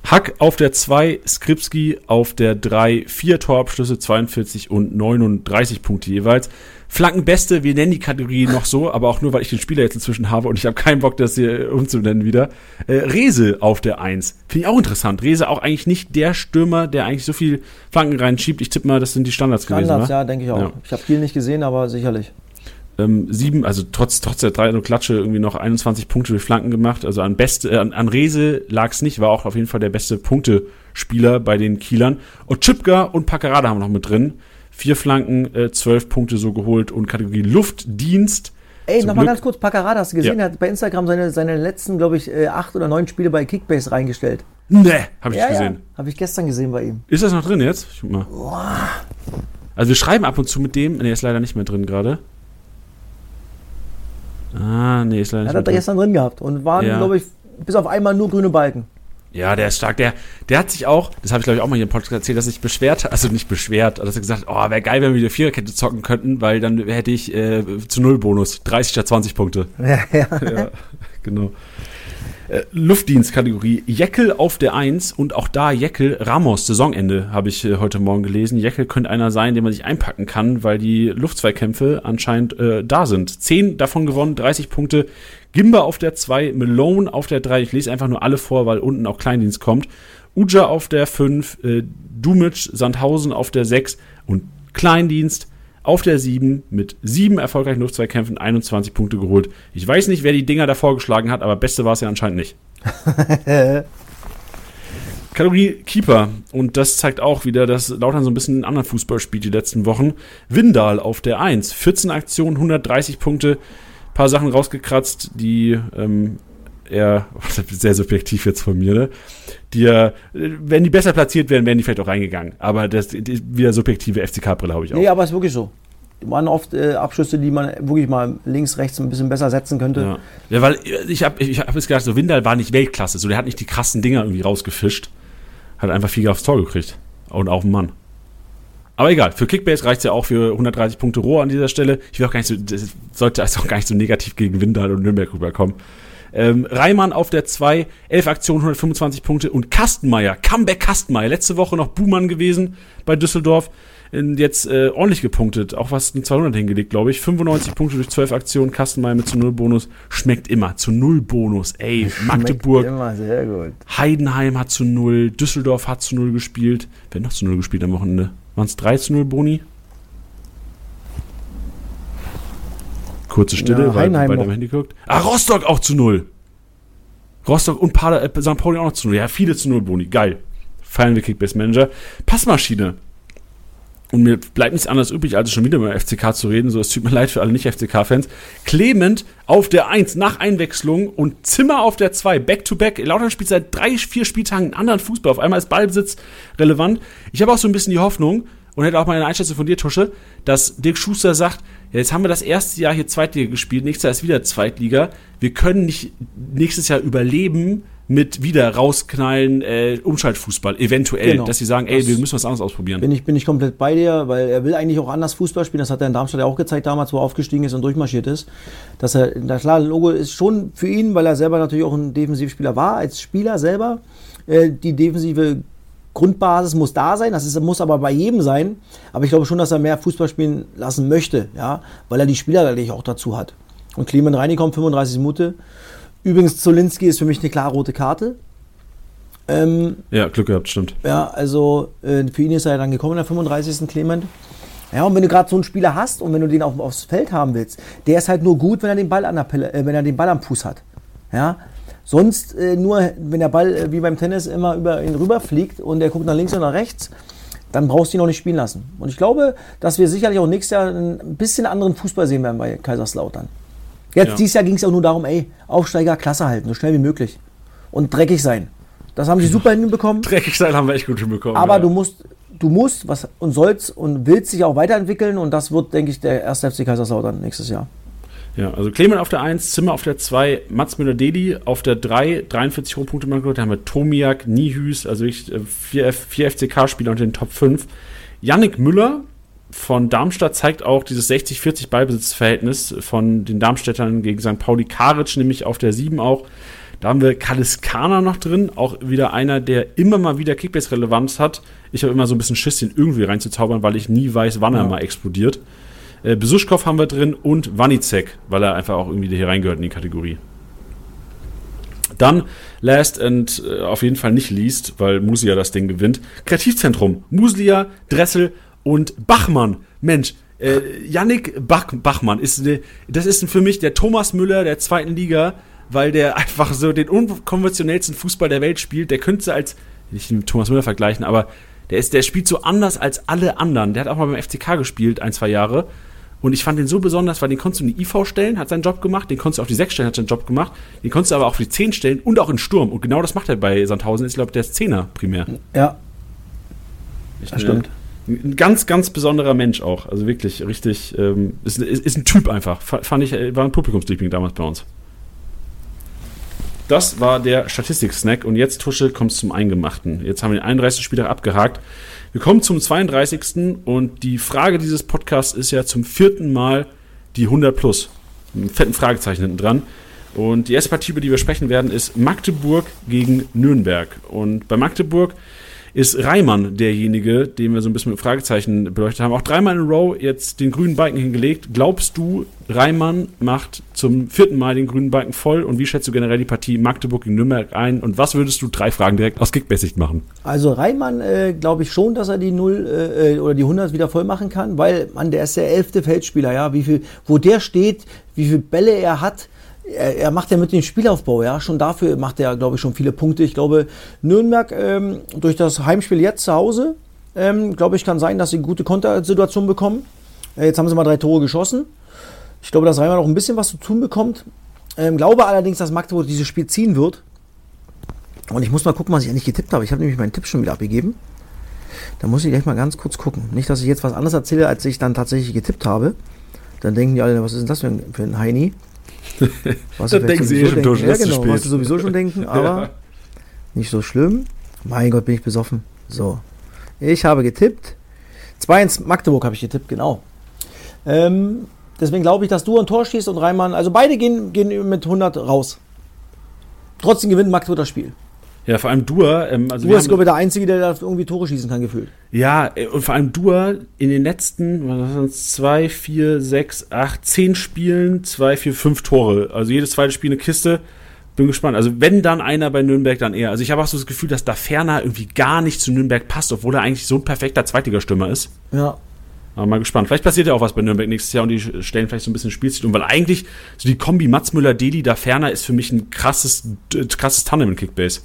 Hack auf der 2, Skripski auf der 3, 4 Torabschlüsse, 42 und 39 Punkte jeweils. Flankenbeste, wir nennen die Kategorie noch so, aber auch nur, weil ich den Spieler jetzt inzwischen habe und ich habe keinen Bock, das hier umzunennen wieder. Äh, Rese auf der 1. Finde ich auch interessant. Rese auch eigentlich nicht der Stürmer, der eigentlich so viel Flanken reinschiebt. Ich tippe mal, das sind die Standards, Standards gewesen. Standards, ja, denke ich auch. Ja. Ich habe viel nicht gesehen, aber sicherlich. Ähm, sieben, also trotz, trotz der drei Klatsche irgendwie noch 21 Punkte durch Flanken gemacht. Also an beste, äh, an, an Rese lag es nicht, war auch auf jeden Fall der beste Punktespieler bei den Kielern. Und Chipka und Packerada haben wir noch mit drin. Vier Flanken, äh, zwölf Punkte so geholt und Kategorie Luftdienst. Ey, nochmal ganz kurz, Paccarada, hast du gesehen, ja. er hat bei Instagram seine, seine letzten, glaube ich, äh, acht oder neun Spiele bei Kickbase reingestellt. Nee, habe ich ja, gesehen. Ja. Habe ich gestern gesehen bei ihm. Ist das noch drin jetzt? Ich guck mal. Boah. Also wir schreiben ab und zu mit dem, nee, ist leider nicht mehr drin gerade. Ah, nee, ist leider nicht drin. Hat er gestern drin gehabt und waren, ja. glaube ich, bis auf einmal nur grüne Balken. Ja, der ist stark. Der, der hat sich auch, das habe ich glaube ich auch mal hier im Podcast erzählt, dass sich beschwert, also nicht beschwert, dass er gesagt hat, oh, wäre geil, wenn wir wieder Viererkette zocken könnten, weil dann hätte ich äh, zu Null Bonus, 30 statt 20 Punkte. Ja, ja. ja genau. Äh, Luftdienstkategorie. Jeckel auf der 1 und auch da Jeckel, Ramos, Saisonende, habe ich äh, heute Morgen gelesen. Jeckel könnte einer sein, den man sich einpacken kann, weil die Luftzweikämpfe anscheinend äh, da sind. 10 davon gewonnen, 30 Punkte. Gimba auf der 2, Malone auf der 3. Ich lese einfach nur alle vor, weil unten auch Kleindienst kommt. Uja auf der 5, äh, Dumic, Sandhausen auf der 6 und Kleindienst auf der 7 mit sieben erfolgreichen Luftzweikämpfen 21 Punkte geholt. Ich weiß nicht, wer die Dinger davor geschlagen hat, aber beste war es ja anscheinend nicht. Kategorie Keeper. Und das zeigt auch wieder, dass Lautern so ein bisschen einen anderen Fußball spielt die letzten Wochen. Windal auf der 1. 14 Aktionen, 130 Punkte. Paar Sachen rausgekratzt, die ähm, eher, sehr subjektiv jetzt von mir, ne? Die, äh, wenn die besser platziert wären, wären die vielleicht auch reingegangen. Aber das die, wieder subjektive FCK-Brille habe ich auch. Nee, aber es ist wirklich so. Waren oft äh, Abschüsse, die man wirklich mal links, rechts ein bisschen besser setzen könnte. Ja, ja weil ich habe ich hab jetzt gedacht, so Windal war nicht Weltklasse. So, der hat nicht die krassen Dinger irgendwie rausgefischt. Hat einfach viel aufs Tor gekriegt. Und auch einen Mann. Aber egal, für Kickbase reicht es ja auch für 130 Punkte roh an dieser Stelle. Ich will auch gar nicht so, das sollte also auch gar nicht so negativ gegen Windal und Nürnberg rüberkommen. Ähm, Reimann auf der 2, 11 Aktionen, 125 Punkte und Kastenmeier, Comeback Kastenmeier, letzte Woche noch Buhmann gewesen bei Düsseldorf, jetzt äh, ordentlich gepunktet, auch was ein 200 hingelegt, glaube ich. 95 Punkte durch 12 Aktionen, Kastenmeier mit zu Null Bonus, schmeckt immer, zu Null Bonus, ey, schmeckt Magdeburg, immer sehr gut. Heidenheim hat zu Null, Düsseldorf hat zu Null gespielt, wer hat noch zu Null gespielt am Wochenende? Waren es 3 zu 0 Boni? Kurze Stille, ja, weil bei dem Handy guckt. Ah, Rostock auch zu null. Rostock und Pader, äh, St. Pauli auch noch zu null. Ja, viele zu null, Boni. Geil. Feiern wir Kickbase Manager. Passmaschine. Und mir bleibt nichts anderes übrig, als schon wieder über FCK zu reden. So, es tut mir leid für alle Nicht-FCK-Fans. Clement auf der 1 nach Einwechslung und Zimmer auf der 2. Back-to-back. Lautern spielt seit drei, vier Spieltagen einen anderen Fußball. Auf einmal ist Ballbesitz relevant. Ich habe auch so ein bisschen die Hoffnung, und hätte auch mal eine Einschätzung von dir, Tusche, dass Dirk Schuster sagt, ja, jetzt haben wir das erste Jahr hier Zweitliga gespielt, nächstes Jahr ist wieder Zweitliga. Wir können nicht nächstes Jahr überleben mit wieder rausknallen, äh, Umschaltfußball, eventuell, genau. dass sie sagen, ey, das wir müssen was anderes ausprobieren. Bin ich, bin ich komplett bei dir, weil er will eigentlich auch anders Fußball spielen. Das hat er in Darmstadt ja auch gezeigt damals, wo er aufgestiegen ist und durchmarschiert ist. Dass er, das klar, Logo ist schon für ihn, weil er selber natürlich auch ein Defensivspieler war, als Spieler selber, äh, die defensive Grundbasis muss da sein, das ist, muss aber bei jedem sein. Aber ich glaube schon, dass er mehr Fußball spielen lassen möchte, ja, weil er die Spieler natürlich auch dazu hat. Und Clement Reini kommt 35 Minuten. Übrigens, Zolinski ist für mich eine klare rote Karte. Ähm, ja, Glück gehabt, stimmt. Ja, also äh, für ihn ist er dann gekommen, der 35. Clement. Ja, und wenn du gerade so einen Spieler hast und wenn du den auch aufs Feld haben willst, der ist halt nur gut, wenn er den Ball an der Pelle, äh, wenn er den Ball am Fuß hat. Ja, Sonst äh, nur, wenn der Ball äh, wie beim Tennis immer über ihn rüberfliegt und er guckt nach links und nach rechts, dann brauchst du ihn noch nicht spielen lassen. Und ich glaube, dass wir sicherlich auch nächstes Jahr ein bisschen anderen Fußball sehen werden bei Kaiserslautern. Jetzt, ja. dieses Jahr ging es ja auch nur darum, ey, Aufsteiger Klasse halten, so schnell wie möglich. Und dreckig sein. Das haben sie super hinbekommen. Dreckig sein haben wir echt gut hinbekommen. Aber ja. du musst, du musst was und sollst und willst dich auch weiterentwickeln und das wird, denke ich, der erste FC Kaiserslautern nächstes Jahr. Ja, also Clement auf der 1, Zimmer auf der 2, Mats Müller-Deli auf der 3, 43 Hochpunkte gemacht. Da haben wir Tomiak, Nihüs, also ich, äh, vier, vier FCK-Spieler unter den Top 5. Yannick Müller von Darmstadt zeigt auch dieses 60-40 Ballbesitzverhältnis von den Darmstädtern gegen St. Pauli Karic, nämlich auf der 7 auch. Da haben wir Kaliskana noch drin, auch wieder einer, der immer mal wieder Kickbase-Relevanz hat. Ich habe immer so ein bisschen Schiss, den irgendwie reinzuzaubern, weil ich nie weiß, wann ja. er mal explodiert. Äh, Besuschkow haben wir drin und Wanizek, weil er einfach auch irgendwie hier reingehört in die Kategorie. Dann last and äh, auf jeden Fall nicht least, weil Musia das Ding gewinnt. Kreativzentrum. Muslia, Dressel und Bachmann. Mensch, äh, Yannick Bach, Bachmann ist ne, das ist für mich der Thomas Müller der zweiten Liga, weil der einfach so den unkonventionellsten Fußball der Welt spielt. Der könnte als nicht mit Thomas Müller vergleichen, aber der ist der spielt so anders als alle anderen. Der hat auch mal beim FCK gespielt ein zwei Jahre und ich fand den so besonders, weil den konntest du in die IV stellen, hat seinen Job gemacht, den konntest du auf die 6 stellen, hat seinen Job gemacht, den konntest du aber auch auf die 10 stellen und auch in Sturm. Und genau das macht er bei Sandhausen. Ich glaube, der ist Zehner primär. Ja. Ich, das stimmt. Ein ganz, ganz besonderer Mensch auch. Also wirklich richtig, ähm, ist, ist, ist, ein Typ einfach. Fand ich, war ein Publikumsliebling damals bei uns. Das war der Statistik-Snack und jetzt, Tusche, kommt zum Eingemachten. Jetzt haben wir den 31. Spieltag abgehakt. Wir kommen zum 32. und die Frage dieses Podcasts ist ja zum vierten Mal die 100 plus. Ein fetten Fragezeichen hinten dran. Und die erste Partie, über die wir sprechen werden, ist Magdeburg gegen Nürnberg. Und bei Magdeburg ist Reimann derjenige, den wir so ein bisschen mit Fragezeichen beleuchtet haben. Auch dreimal in row jetzt den grünen Balken hingelegt. Glaubst du, Reimann macht zum vierten Mal den grünen Balken voll? Und wie schätzt du generell die Partie Magdeburg gegen Nürnberg ein? Und was würdest du drei Fragen direkt aus Kickbasic machen? Also Reimann äh, glaube ich schon, dass er die 0 äh, oder die 100 wieder voll machen kann, weil, man, der ist der elfte Feldspieler, ja. Wie viel, wo der steht, wie viele Bälle er hat, er, er, macht ja mit dem Spielaufbau, ja, schon dafür macht er, glaube ich, schon viele Punkte. Ich glaube, Nürnberg ähm, durch das Heimspiel jetzt zu Hause, ähm, glaube ich, kann sein, dass sie gute Kontersituation bekommen. Äh, jetzt haben sie mal drei Tore geschossen. Ich glaube, dass Reimer noch ein bisschen was zu tun bekommt. Ähm, glaube allerdings, dass Magdeburg dieses Spiel ziehen wird. Und ich muss mal gucken, was ich eigentlich getippt habe. Ich habe nämlich meinen Tipp schon wieder abgegeben. Da muss ich gleich mal ganz kurz gucken. Nicht, dass ich jetzt was anderes erzähle, als ich dann tatsächlich getippt habe. Dann denken die alle, was ist denn das für ein, für ein Heini? Was das denken sie eh schon durch, ja, genau, was sie sowieso schon denken, aber ja. nicht so schlimm. Mein Gott, bin ich besoffen. So. Ich habe getippt. 2-1 Magdeburg habe ich getippt, genau. Ähm, deswegen glaube ich, dass du ein Tor schießt und Reimann, also beide gehen, gehen mit 100 raus. Trotzdem gewinnt Magdeburg das Spiel. Ja, vor allem Dua. Ähm, also Dua ist, glaube ich, der Einzige, der da irgendwie Tore schießen kann, gefühlt. Ja, äh, und vor allem Dua in den letzten, was waren zwei, vier, sechs, acht, zehn Spielen, zwei, vier, fünf Tore. Also jedes zweite Spiel eine Kiste. Bin gespannt. Also wenn dann einer bei Nürnberg, dann eher. Also ich habe auch so das Gefühl, dass da Ferner irgendwie gar nicht zu Nürnberg passt, obwohl er eigentlich so ein perfekter Zweitligastürmer ist. Ja. Aber mal gespannt. Vielleicht passiert ja auch was bei Nürnberg nächstes Jahr und die stellen vielleicht so ein bisschen Spielstil um, weil eigentlich so die Kombi Mats Müller-Deli da Ferner ist für mich ein krasses, krasses Tandem in Kickbase.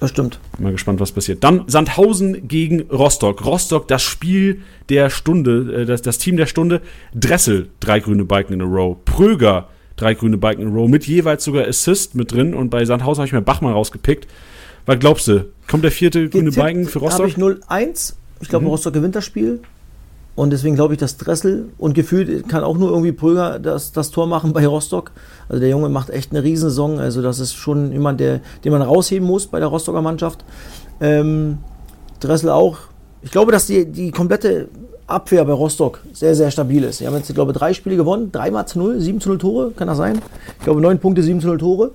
Das stimmt. Mal gespannt, was passiert. Dann Sandhausen gegen Rostock. Rostock, das Spiel der Stunde, äh, das, das Team der Stunde. Dressel, drei grüne Balken in a row. Pröger, drei grüne Balken in a row. Mit jeweils sogar Assist mit drin. Und bei Sandhausen habe ich mir Bachmann rausgepickt. Was glaubst du? Kommt der vierte grüne Balken für Rostock? Habe ich 0-1. Ich glaube, mhm. Rostock gewinnt das Spiel. Und deswegen glaube ich, dass Dressel und gefühlt kann auch nur irgendwie Pröger das, das Tor machen bei Rostock. Also der Junge macht echt eine Riesensaison. Also das ist schon jemand, der, den man rausheben muss bei der Rostocker Mannschaft. Ähm, Dressel auch. Ich glaube, dass die, die komplette Abwehr bei Rostock sehr, sehr stabil ist. Sie haben jetzt, ich glaube, drei Spiele gewonnen, dreimal zu null, sieben zu null Tore, kann das sein? Ich glaube, neun Punkte, sieben zu null Tore.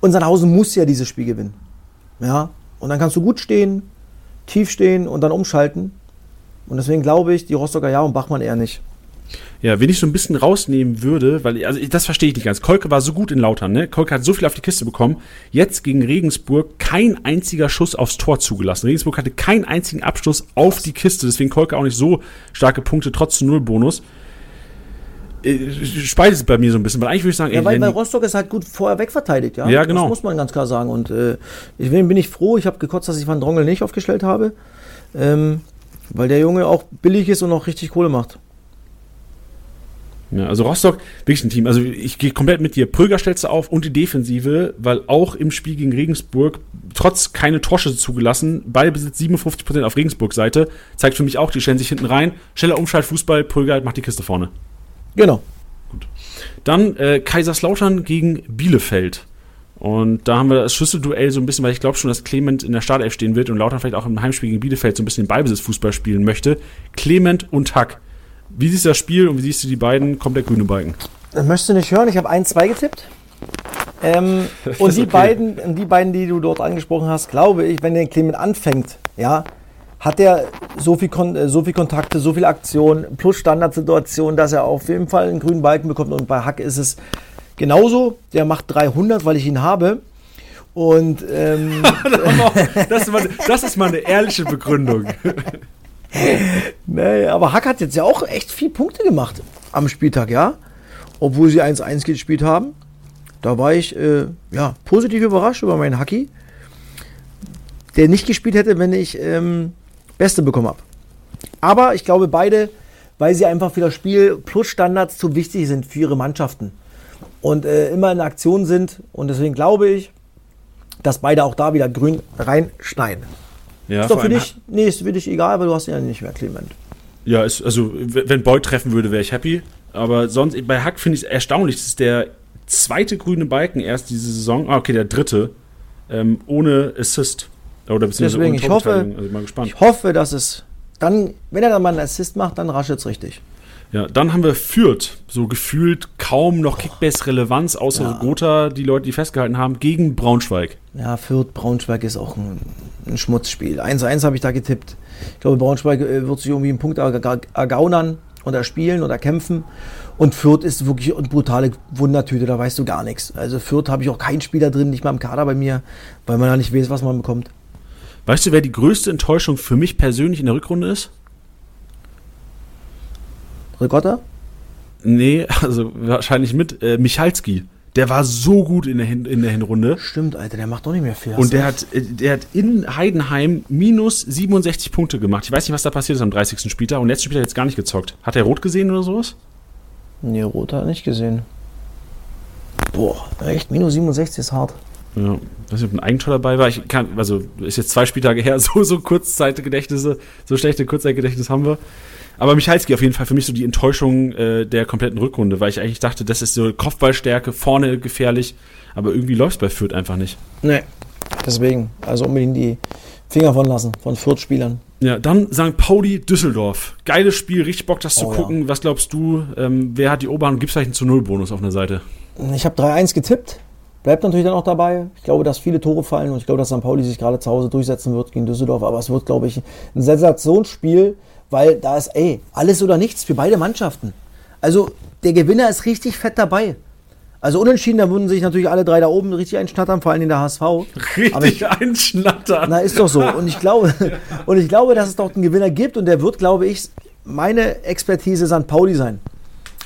Und Sandhausen muss ja dieses Spiel gewinnen. Ja, und dann kannst du gut stehen, tief stehen und dann umschalten. Und deswegen glaube ich, die Rostocker ja und Bachmann eher nicht. Ja, wenn ich so ein bisschen rausnehmen würde, weil, also das verstehe ich nicht ganz. Kolke war so gut in Lautern, ne? Kolke hat so viel auf die Kiste bekommen. Jetzt gegen Regensburg kein einziger Schuss aufs Tor zugelassen. Regensburg hatte keinen einzigen Abschluss auf die Kiste, deswegen Kolke auch nicht so starke Punkte, trotz Null-Bonus. Äh, spaltet bei mir so ein bisschen, weil eigentlich würde ich sagen, ja, ey, weil, weil Rostock ist halt gut vorher wegverteidigt, ja. Ja, genau. Das muss man ganz klar sagen. Und äh, ich bin ich froh, ich habe gekotzt, dass ich Van Drongel nicht aufgestellt habe. Ähm, weil der Junge auch billig ist und auch richtig Kohle macht. Ja, also Rostock, wirklich ein Team. Also ich gehe komplett mit dir. Pröger stellst du auf und die Defensive, weil auch im Spiel gegen Regensburg trotz keine Torschüsse zugelassen, Ballbesitz 57% auf Regensburg-Seite, zeigt für mich auch, die stellen sich hinten rein. Schneller Umschalt, Fußball, Pröger macht die Kiste vorne. Genau. Gut. Dann äh, Kaiserslautern gegen Bielefeld. Und da haben wir das Schlüsselduell so ein bisschen, weil ich glaube schon, dass Clement in der Startelf stehen wird und Lautern vielleicht auch im Heimspiel gegen Bielefeld so ein bisschen Ballbesitzfußball spielen möchte. Clement und Hack. Wie siehst du das Spiel und wie siehst du die beiden? Kommt der grüne Balken? Das möchtest du nicht hören. Ich habe 1-2 getippt. Ähm, und die, okay. beiden, die beiden, die du dort angesprochen hast, glaube ich, wenn der Clement anfängt, ja, hat er so viel, Kon so viel Kontakte, so viel Aktionen plus Standardsituationen, dass er auf jeden Fall einen grünen Balken bekommt. Und bei Hack ist es Genauso, der macht 300, weil ich ihn habe. Und ähm, das, ist mal, das ist mal eine ehrliche Begründung. nee, aber Hack hat jetzt ja auch echt viel Punkte gemacht am Spieltag, ja. Obwohl sie 1-1 gespielt haben. Da war ich äh, ja, positiv überrascht über meinen Hacky, der nicht gespielt hätte, wenn ich ähm, Beste bekommen habe. Aber ich glaube, beide, weil sie einfach für das Spiel plus Standards zu wichtig sind für ihre Mannschaften und äh, immer in Aktion sind. Und deswegen glaube ich, dass beide auch da wieder grün reinschneiden. Ja, ist doch für dich, nee, ist für dich egal, weil du hast ja nicht mehr Clement. Ja, ist, also wenn Boyd treffen würde, wäre ich happy. Aber sonst, bei Hack finde ich es erstaunlich. Das ist der zweite grüne Balken erst diese Saison. Ah, okay, der dritte. Ähm, ohne Assist. Oder beziehungsweise Deswegen, ohne ich hoffe, also mal gespannt. ich hoffe, dass es dann, wenn er dann mal einen Assist macht, dann raschelt es richtig. Ja, dann haben wir Fürth, so gefühlt kaum noch Kickbase-Relevanz, außer ja. Gotha, die Leute, die festgehalten haben, gegen Braunschweig. Ja, Fürth, Braunschweig ist auch ein, ein Schmutzspiel. 1-1 habe ich da getippt. Ich glaube, Braunschweig äh, wird sich irgendwie einen Punkt ergaunern oder spielen oder kämpfen. Und Fürth ist wirklich eine brutale Wundertüte, da weißt du gar nichts. Also Fürth habe ich auch keinen Spieler drin, nicht mal im Kader bei mir, weil man ja nicht weiß, was man bekommt. Weißt du, wer die größte Enttäuschung für mich persönlich in der Rückrunde ist? Ricotta? Nee, also wahrscheinlich mit äh, Michalski. Der war so gut in der, Hin in der Hinrunde. Stimmt, Alter, der macht doch nicht mehr viel. Und der hat, äh, der hat in Heidenheim minus 67 Punkte gemacht. Ich weiß nicht, was da passiert ist am 30. Spieltag. Und letzten Spieltag hat er jetzt gar nicht gezockt. Hat er rot gesehen oder sowas? Nee, rot hat er nicht gesehen. Boah, echt, minus 67 ist hart. Ja, ich weiß nicht, ob ein Eigentor dabei war. Ich kann, also ist jetzt zwei Spieltage her, so, so Kurzzeitgedächtnisse, so schlechte Kurzzeitgedächtnisse haben wir. Aber Michalski auf jeden Fall für mich so die Enttäuschung äh, der kompletten Rückrunde, weil ich eigentlich dachte, das ist so Kopfballstärke, vorne gefährlich, aber irgendwie läuft es bei Fürth einfach nicht. Nee, deswegen, also unbedingt die Finger von lassen, von Fürth-Spielern. Ja, dann St. Pauli Düsseldorf. Geiles Spiel, richtig Bock, das oh, zu gucken. Ja. Was glaubst du, ähm, wer hat die Oberhand? Gibt es vielleicht einen zu Null Bonus auf einer Seite? Ich habe 3-1 getippt. Bleibt natürlich dann auch dabei. Ich glaube, dass viele Tore fallen und ich glaube, dass St. Pauli sich gerade zu Hause durchsetzen wird gegen Düsseldorf. Aber es wird, glaube ich, ein Sensationsspiel weil da ist, ey, alles oder nichts für beide Mannschaften. Also der Gewinner ist richtig fett dabei. Also unentschieden, da würden sich natürlich alle drei da oben richtig einschnattern, vor allem in der HSV. Richtig ich, einschnattern. Na, ist doch so. Und ich glaube, und ich glaube, dass es doch einen Gewinner gibt und der wird, glaube ich, meine Expertise St. Pauli sein.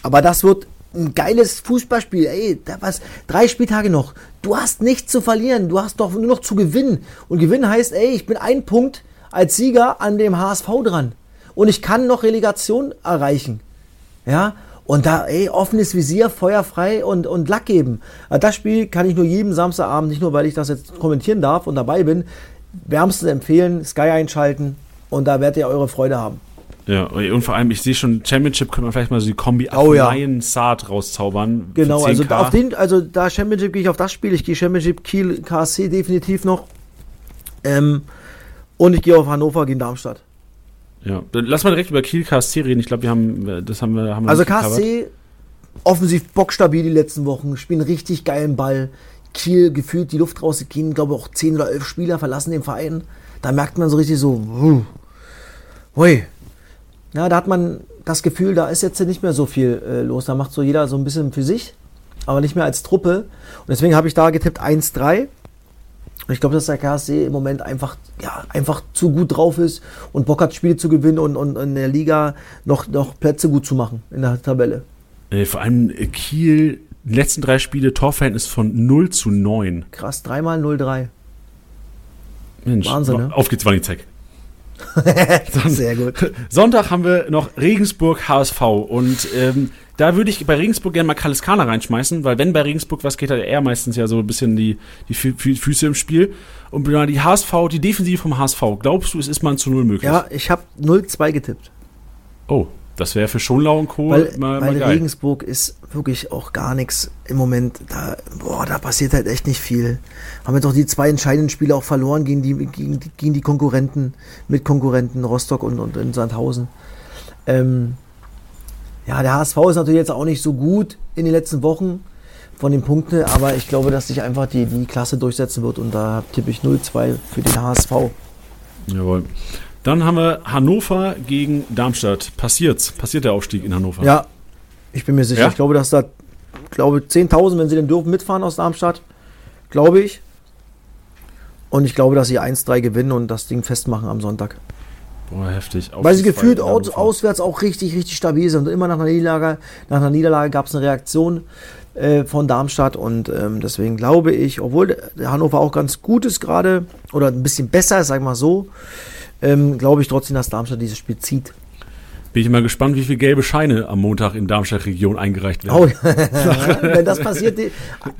Aber das wird ein geiles Fußballspiel. Ey, da was, drei Spieltage noch. Du hast nichts zu verlieren. Du hast doch nur noch zu gewinnen. Und gewinnen heißt, ey, ich bin ein Punkt als Sieger an dem HSV dran und ich kann noch Relegation erreichen. Ja, und da, ey, offenes Visier, feuerfrei und, und Lack geben. Das Spiel kann ich nur jedem Samstagabend, nicht nur weil ich das jetzt kommentieren darf und dabei bin, wärmstens empfehlen, Sky einschalten und da werdet ihr eure Freude haben. Ja, und vor allem, ich sehe schon, Championship könnte man vielleicht mal so die Kombi oh, ja. Saat rauszaubern. Genau, also auf den, also da Championship gehe ich auf das Spiel, ich gehe Championship Kiel KSC definitiv noch. Ähm, und ich gehe auf Hannover gegen Darmstadt. Ja, lass mal direkt über Kiel KSC reden. Ich glaube, wir haben das haben wir haben wir Also KSC offensiv bockstabil die letzten Wochen, spielen richtig geilen Ball. Kiel gefühlt die Luft rausgehen, glaube auch 10 oder 11 Spieler verlassen den Verein. Da merkt man so richtig so, hui. Ja, da hat man das Gefühl, da ist jetzt nicht mehr so viel äh, los. Da macht so jeder so ein bisschen für sich, aber nicht mehr als Truppe. Und deswegen habe ich da getippt 1-3. Und ich glaube, dass der KSC im Moment einfach, ja, einfach zu gut drauf ist und Bock hat, Spiele zu gewinnen und, und in der Liga noch, noch Plätze gut zu machen in der Tabelle. Äh, vor allem äh, Kiel, die letzten drei Spiele, Torverhältnis von 0 zu 9. Krass, dreimal 0-3. Mensch, Wahnsinn, ne? auf geht's, Wanizek. Sehr gut. Sonntag haben wir noch Regensburg HSV und ähm, da würde ich bei Regensburg gerne mal Kaliskana reinschmeißen, weil wenn bei Regensburg was geht, hat er meistens ja so ein bisschen die, die Fü Füße im Spiel. Und die HSV, die Defensive vom HSV, glaubst du, es ist mal ein zu Null möglich? Ja, ich habe 0-2 getippt. Oh, das wäre für Schonlau und Co. Weil, mal, weil mal Regensburg ist wirklich auch gar nichts im Moment. Da, boah, da passiert halt echt nicht viel. Haben jetzt auch die zwei entscheidenden Spiele auch verloren gegen die, gegen, gegen die Konkurrenten, mit Konkurrenten Rostock und, und in Sandhausen. Ähm, ja, der HSV ist natürlich jetzt auch nicht so gut in den letzten Wochen von den Punkten, aber ich glaube, dass sich einfach die, die Klasse durchsetzen wird und da tippe ich 0-2 für den HSV. Jawohl. Dann haben wir Hannover gegen Darmstadt. Passiert's? Passiert der Aufstieg in Hannover? Ja, ich bin mir sicher. Ja? Ich glaube, dass da, glaube 10.000, wenn sie denn dürfen, mitfahren aus Darmstadt. Glaube ich. Und ich glaube, dass sie 1-3 gewinnen und das Ding festmachen am Sonntag. Boah, heftig. Weil sie gefühlt aus, auswärts auch richtig, richtig stabil sind. Und immer nach einer Niederlage, nach einer Niederlage gab es eine Reaktion äh, von Darmstadt. Und ähm, deswegen glaube ich, obwohl Hannover auch ganz gut ist gerade, oder ein bisschen besser ist, sag mal so, ähm, glaube ich trotzdem, dass Darmstadt dieses Spiel zieht. Bin ich mal gespannt, wie viele gelbe Scheine am Montag in Darmstadt-Region eingereicht werden. Oh, wenn das passiert,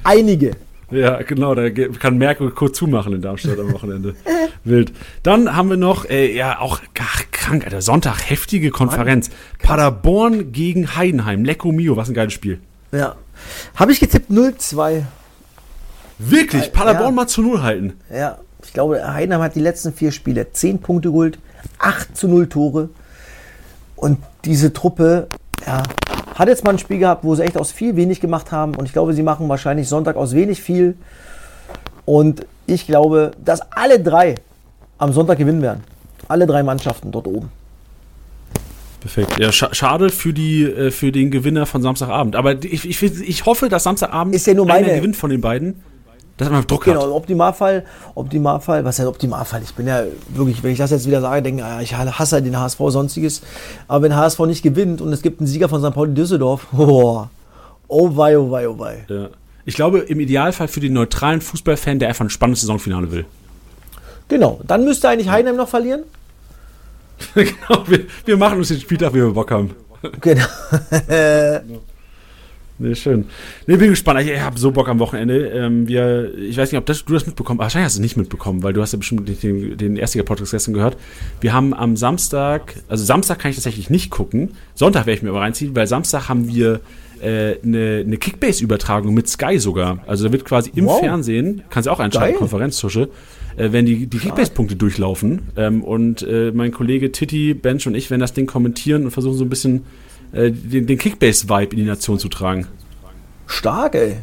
einige. Ja, genau, da kann Merkel kurz zumachen in Darmstadt am Wochenende. Wild. Dann haben wir noch, äh, ja, auch ach, krank, Alter, Sonntag, heftige Konferenz. Paderborn gegen Heidenheim. Lecco Mio, was ein geiles Spiel. Ja. Habe ich getippt 0-2. Wirklich? Äh, Paderborn ja. mal zu Null halten? Ja, ich glaube, Heidenheim hat die letzten vier Spiele 10 Punkte geholt, 8 zu 0 Tore. Und diese Truppe, ja, hat jetzt mal ein Spiel gehabt, wo sie echt aus viel wenig gemacht haben. Und ich glaube, sie machen wahrscheinlich Sonntag aus wenig viel. Und ich glaube, dass alle drei am Sonntag gewinnen werden. Alle drei Mannschaften dort oben. Perfekt. Ja, sch schade für, die, äh, für den Gewinner von Samstagabend. Aber ich, ich, ich hoffe, dass Samstagabend ist ja nur meine, gewinnt von den beiden. Dass man Druck genau, hat. Genau, Optimalfall, Optimalfall, was heißt Optimalfall? Ich bin ja wirklich, wenn ich das jetzt wieder sage, denke ah, ich hasse den HSV, sonstiges. Aber wenn HSV nicht gewinnt und es gibt einen Sieger von St. Pauli Düsseldorf, oh, oh wei, oh wei, oh wei. Ja. Ich glaube, im Idealfall für den neutralen Fußballfan, der einfach ein spannendes Saisonfinale will. Genau, dann müsste eigentlich Heidenheim noch verlieren. genau, wir, wir, machen uns den Spieltag, wie wir Bock haben. Genau. nee, schön. Nee, bin gespannt. Ich, ich habe so Bock am Wochenende. Ähm, wir, ich weiß nicht, ob das, du das mitbekommen hast. Wahrscheinlich hast du es nicht mitbekommen, weil du hast ja bestimmt den, den Erstliga-Podcast gestern gehört. Wir haben am Samstag, also Samstag kann ich tatsächlich nicht gucken. Sonntag werde ich mir aber reinziehen, weil Samstag haben wir äh, eine, eine Kickbase-Übertragung mit Sky sogar. Also da wird quasi im wow. Fernsehen, kannst du auch einschalten, Konferenztusche, äh, wenn die, die Kickbase-Punkte durchlaufen. Ähm, und äh, mein Kollege Titi, Bench und ich werden das Ding kommentieren und versuchen so ein bisschen äh, den, den Kickbase-Vibe in die Nation zu tragen. Stark, ey.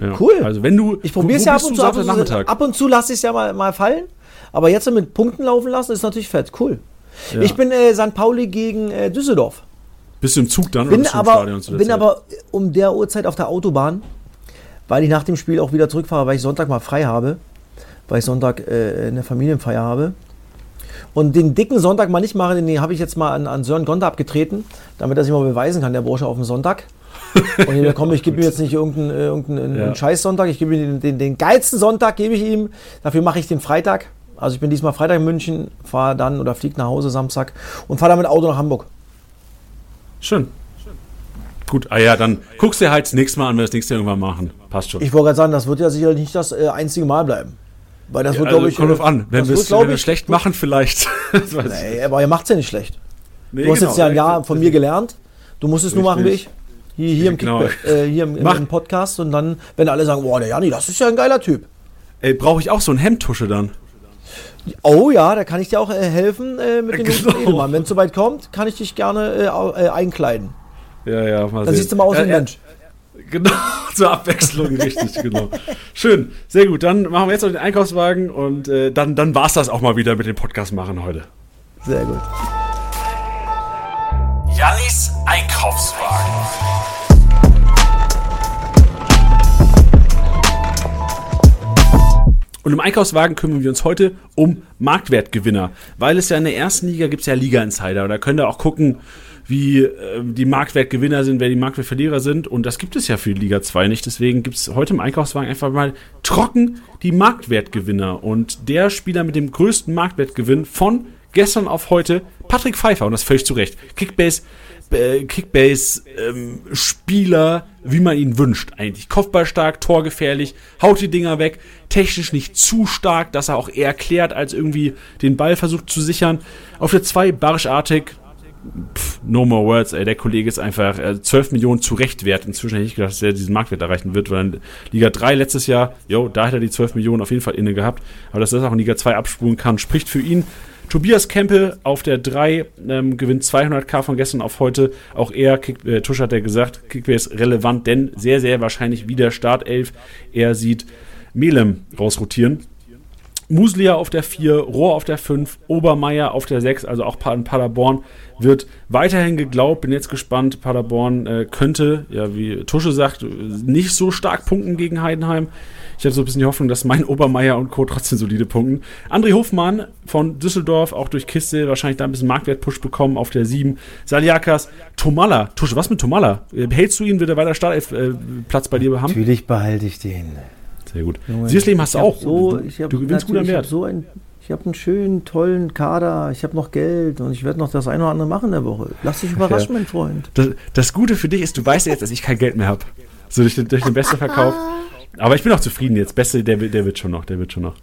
Ja. Cool. Also wenn du. Ich probiere es ja ab und zu. Ab und zu, ab und zu lasse ich es ja mal, mal fallen. Aber jetzt mit Punkten laufen lassen, ist natürlich fett. Cool. Ja. Ich bin äh, St. Pauli gegen äh, Düsseldorf. Bist du im Zug dann? Bin, aber, bin aber um der Uhrzeit auf der Autobahn, weil ich nach dem Spiel auch wieder zurückfahre, weil ich Sonntag mal frei habe weil ich Sonntag äh, eine Familienfeier habe. Und den dicken Sonntag mal nicht machen, den habe ich jetzt mal an, an Sören Gonta abgetreten, damit er sich mal beweisen kann, der Bursche auf dem Sonntag. Und hier, komm, ich gebe ihm jetzt nicht irgendeinen, irgendeinen ja. Scheiß-Sonntag, ich gebe ihm den, den, den geilsten Sonntag, gebe ich ihm. Dafür mache ich den Freitag. Also ich bin diesmal Freitag in München, fahre dann oder fliege nach Hause Samstag und fahre dann mit Auto nach Hamburg. Schön. Gut, ah ja, dann guckst du halt das nächste Mal an, wenn wir das nächste irgendwann machen. Passt schon. Ich wollte gerade sagen, das wird ja sicherlich nicht das äh, einzige Mal bleiben. Weil das wird, also, glaube ich. Kommt drauf an. Wenn wir es schlecht machen, vielleicht. nee, aber er macht es ja nicht schlecht. Nee, du hast genau, jetzt ja ein Jahr von mir gelernt. Du musst es nur machen wie ich. Hier, hier, im, genau. äh, hier im, im, Podcast und dann, wenn alle sagen, boah, der Jani, das ist ja ein geiler Typ. Ey, brauche ich auch so ein Hemdtusche dann? Oh ja, da kann ich dir auch äh, helfen äh, mit dem genau. Wenn es soweit kommt, kann ich dich gerne äh, äh, einkleiden. Ja, ja, mal Dann sehen. siehst du mal aus wie ein Mensch. Genau, zur Abwechslung, richtig, genau. Schön, sehr gut. Dann machen wir jetzt noch den Einkaufswagen und äh, dann, dann war es das auch mal wieder mit dem Podcast machen heute. Sehr gut. Jannis Einkaufswagen. Und im Einkaufswagen kümmern wir uns heute um Marktwertgewinner, weil es ja in der ersten Liga gibt es ja Liga-Insider und da könnt ihr auch gucken, wie äh, die Marktwertgewinner sind, wer die Marktwertverlierer sind. Und das gibt es ja für Liga 2 nicht. Deswegen gibt es heute im Einkaufswagen einfach mal trocken die Marktwertgewinner. Und der Spieler mit dem größten Marktwertgewinn von gestern auf heute, Patrick Pfeiffer. Und das völlig zu Recht. Kickbase, äh, Kickbase ähm, Spieler, wie man ihn wünscht eigentlich. Kopfballstark, torgefährlich, haut die Dinger weg, technisch nicht zu stark, dass er auch eher klärt, als irgendwie den Ball versucht zu sichern. Auf der 2 barischartig, pff, no more words, ey, der Kollege ist einfach äh, 12 Millionen zu Recht wert. Inzwischen hätte ich gedacht, dass er diesen Marktwert erreichen wird, weil in Liga 3 letztes Jahr, jo, da hat er die 12 Millionen auf jeden Fall inne gehabt. Aber dass er das auch in Liga 2 abspulen kann, spricht für ihn. Tobias Kempe auf der 3 ähm, gewinnt 200k von gestern auf heute. Auch er, Kick, äh, Tusch hat er gesagt, Kickbase ist relevant, denn sehr, sehr wahrscheinlich wieder Startelf. Er sieht Melem rausrotieren. Muslia auf der 4, Rohr auf der 5, Obermeier auf der 6, also auch in Paderborn wird weiterhin geglaubt. Bin jetzt gespannt. Paderborn äh, könnte, ja, wie Tusche sagt, nicht so stark punkten gegen Heidenheim. Ich habe so ein bisschen die Hoffnung, dass mein Obermeier und Co. trotzdem solide punkten. André Hofmann von Düsseldorf, auch durch Kiste, wahrscheinlich da ein bisschen Marktwert-Push bekommen auf der 7. Saliakas, Tomalla. Tusche, was mit Tomalla? Hältst du ihn? Wird er weiter Startelf-Platz äh, bei dir haben? Natürlich behalte ich den. Sehr gut. Siersleben hast du auch. So, ich hab, du gewinnst gut am Wert. So ich habe einen schönen, tollen Kader, ich habe noch Geld und ich werde noch das eine oder andere machen in der Woche. Lass dich überraschen, ja. mein Freund. Das, das, Gute für dich ist, du weißt ja jetzt, dass ich kein Geld mehr habe. So durch den, durch den besten Verkauf. Aber ich bin auch zufrieden jetzt. Beste, der, der wird schon noch, der wird schon noch.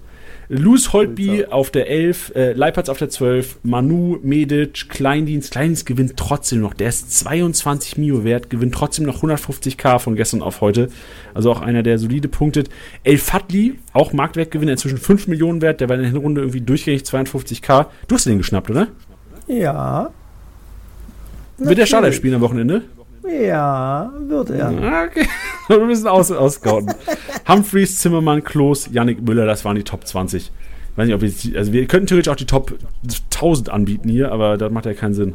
Luz Holtby auf der 11, äh, Leipertz auf der 12, Manu, Medic, Kleindienst. Kleindienst gewinnt trotzdem noch. Der ist 22 Mio wert, gewinnt trotzdem noch 150k von gestern auf heute. Also auch einer, der solide punktet. El Fadli, auch Marktwertgewinner, inzwischen 5 Millionen wert. Der war in der Hinrunde irgendwie durchgängig 52k. Du hast den geschnappt, oder? Ja. Wird der Startelf spielen am Wochenende? Ja, wird er. Ah, okay. Wir müssen aus, ausgauten. Humphreys, Zimmermann, Klos, Yannick Müller, das waren die Top 20. Ich weiß nicht, ob wir, also wir könnten theoretisch auch die Top 1000 anbieten hier, aber das macht ja keinen Sinn.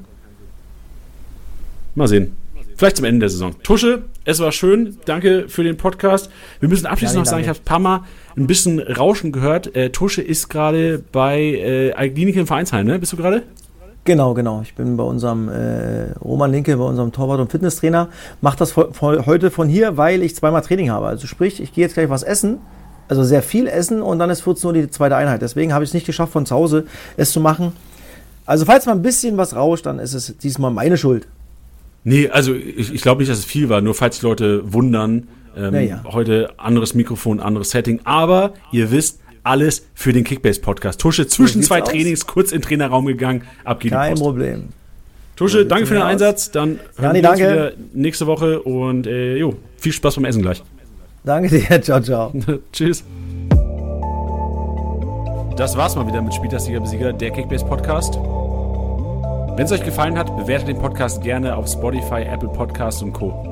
Mal sehen. Vielleicht zum Ende der Saison. Tusche, es war schön. Danke für den Podcast. Wir müssen abschließend ja, noch sagen, ich habe ein paar Mal ein bisschen Rauschen gehört. Äh, Tusche ist gerade bei äh, Klinik im Vereinsheim, ne? Bist du gerade? Genau, genau. Ich bin bei unserem äh, Roman Linke, bei unserem Torwart- und Fitnesstrainer. Mach das heute von hier, weil ich zweimal Training habe. Also sprich, ich gehe jetzt gleich was essen. Also sehr viel essen und dann ist 14 Uhr die zweite Einheit. Deswegen habe ich es nicht geschafft, von zu Hause es zu machen. Also falls mal ein bisschen was rauscht, dann ist es diesmal meine Schuld. Nee, also ich, ich glaube nicht, dass es viel war, nur falls die Leute wundern. Ähm, ja. Heute anderes Mikrofon, anderes Setting. Aber ihr wisst, alles für den Kickbase-Podcast. Tusche zwischen zwei Trainings kurz in den Trainerraum gegangen, ab geht Kein Problem. Tusche, danke für den Einsatz. Dann hören Jani, wir uns wieder nächste Woche und äh, jo, viel Spaß beim Essen gleich. Danke dir, ciao, ciao. Tschüss. Das war's mal wieder mit Spieltagsliga Besieger, der Kickbase Podcast. Wenn es euch gefallen hat, bewertet den Podcast gerne auf Spotify, Apple Podcasts und Co.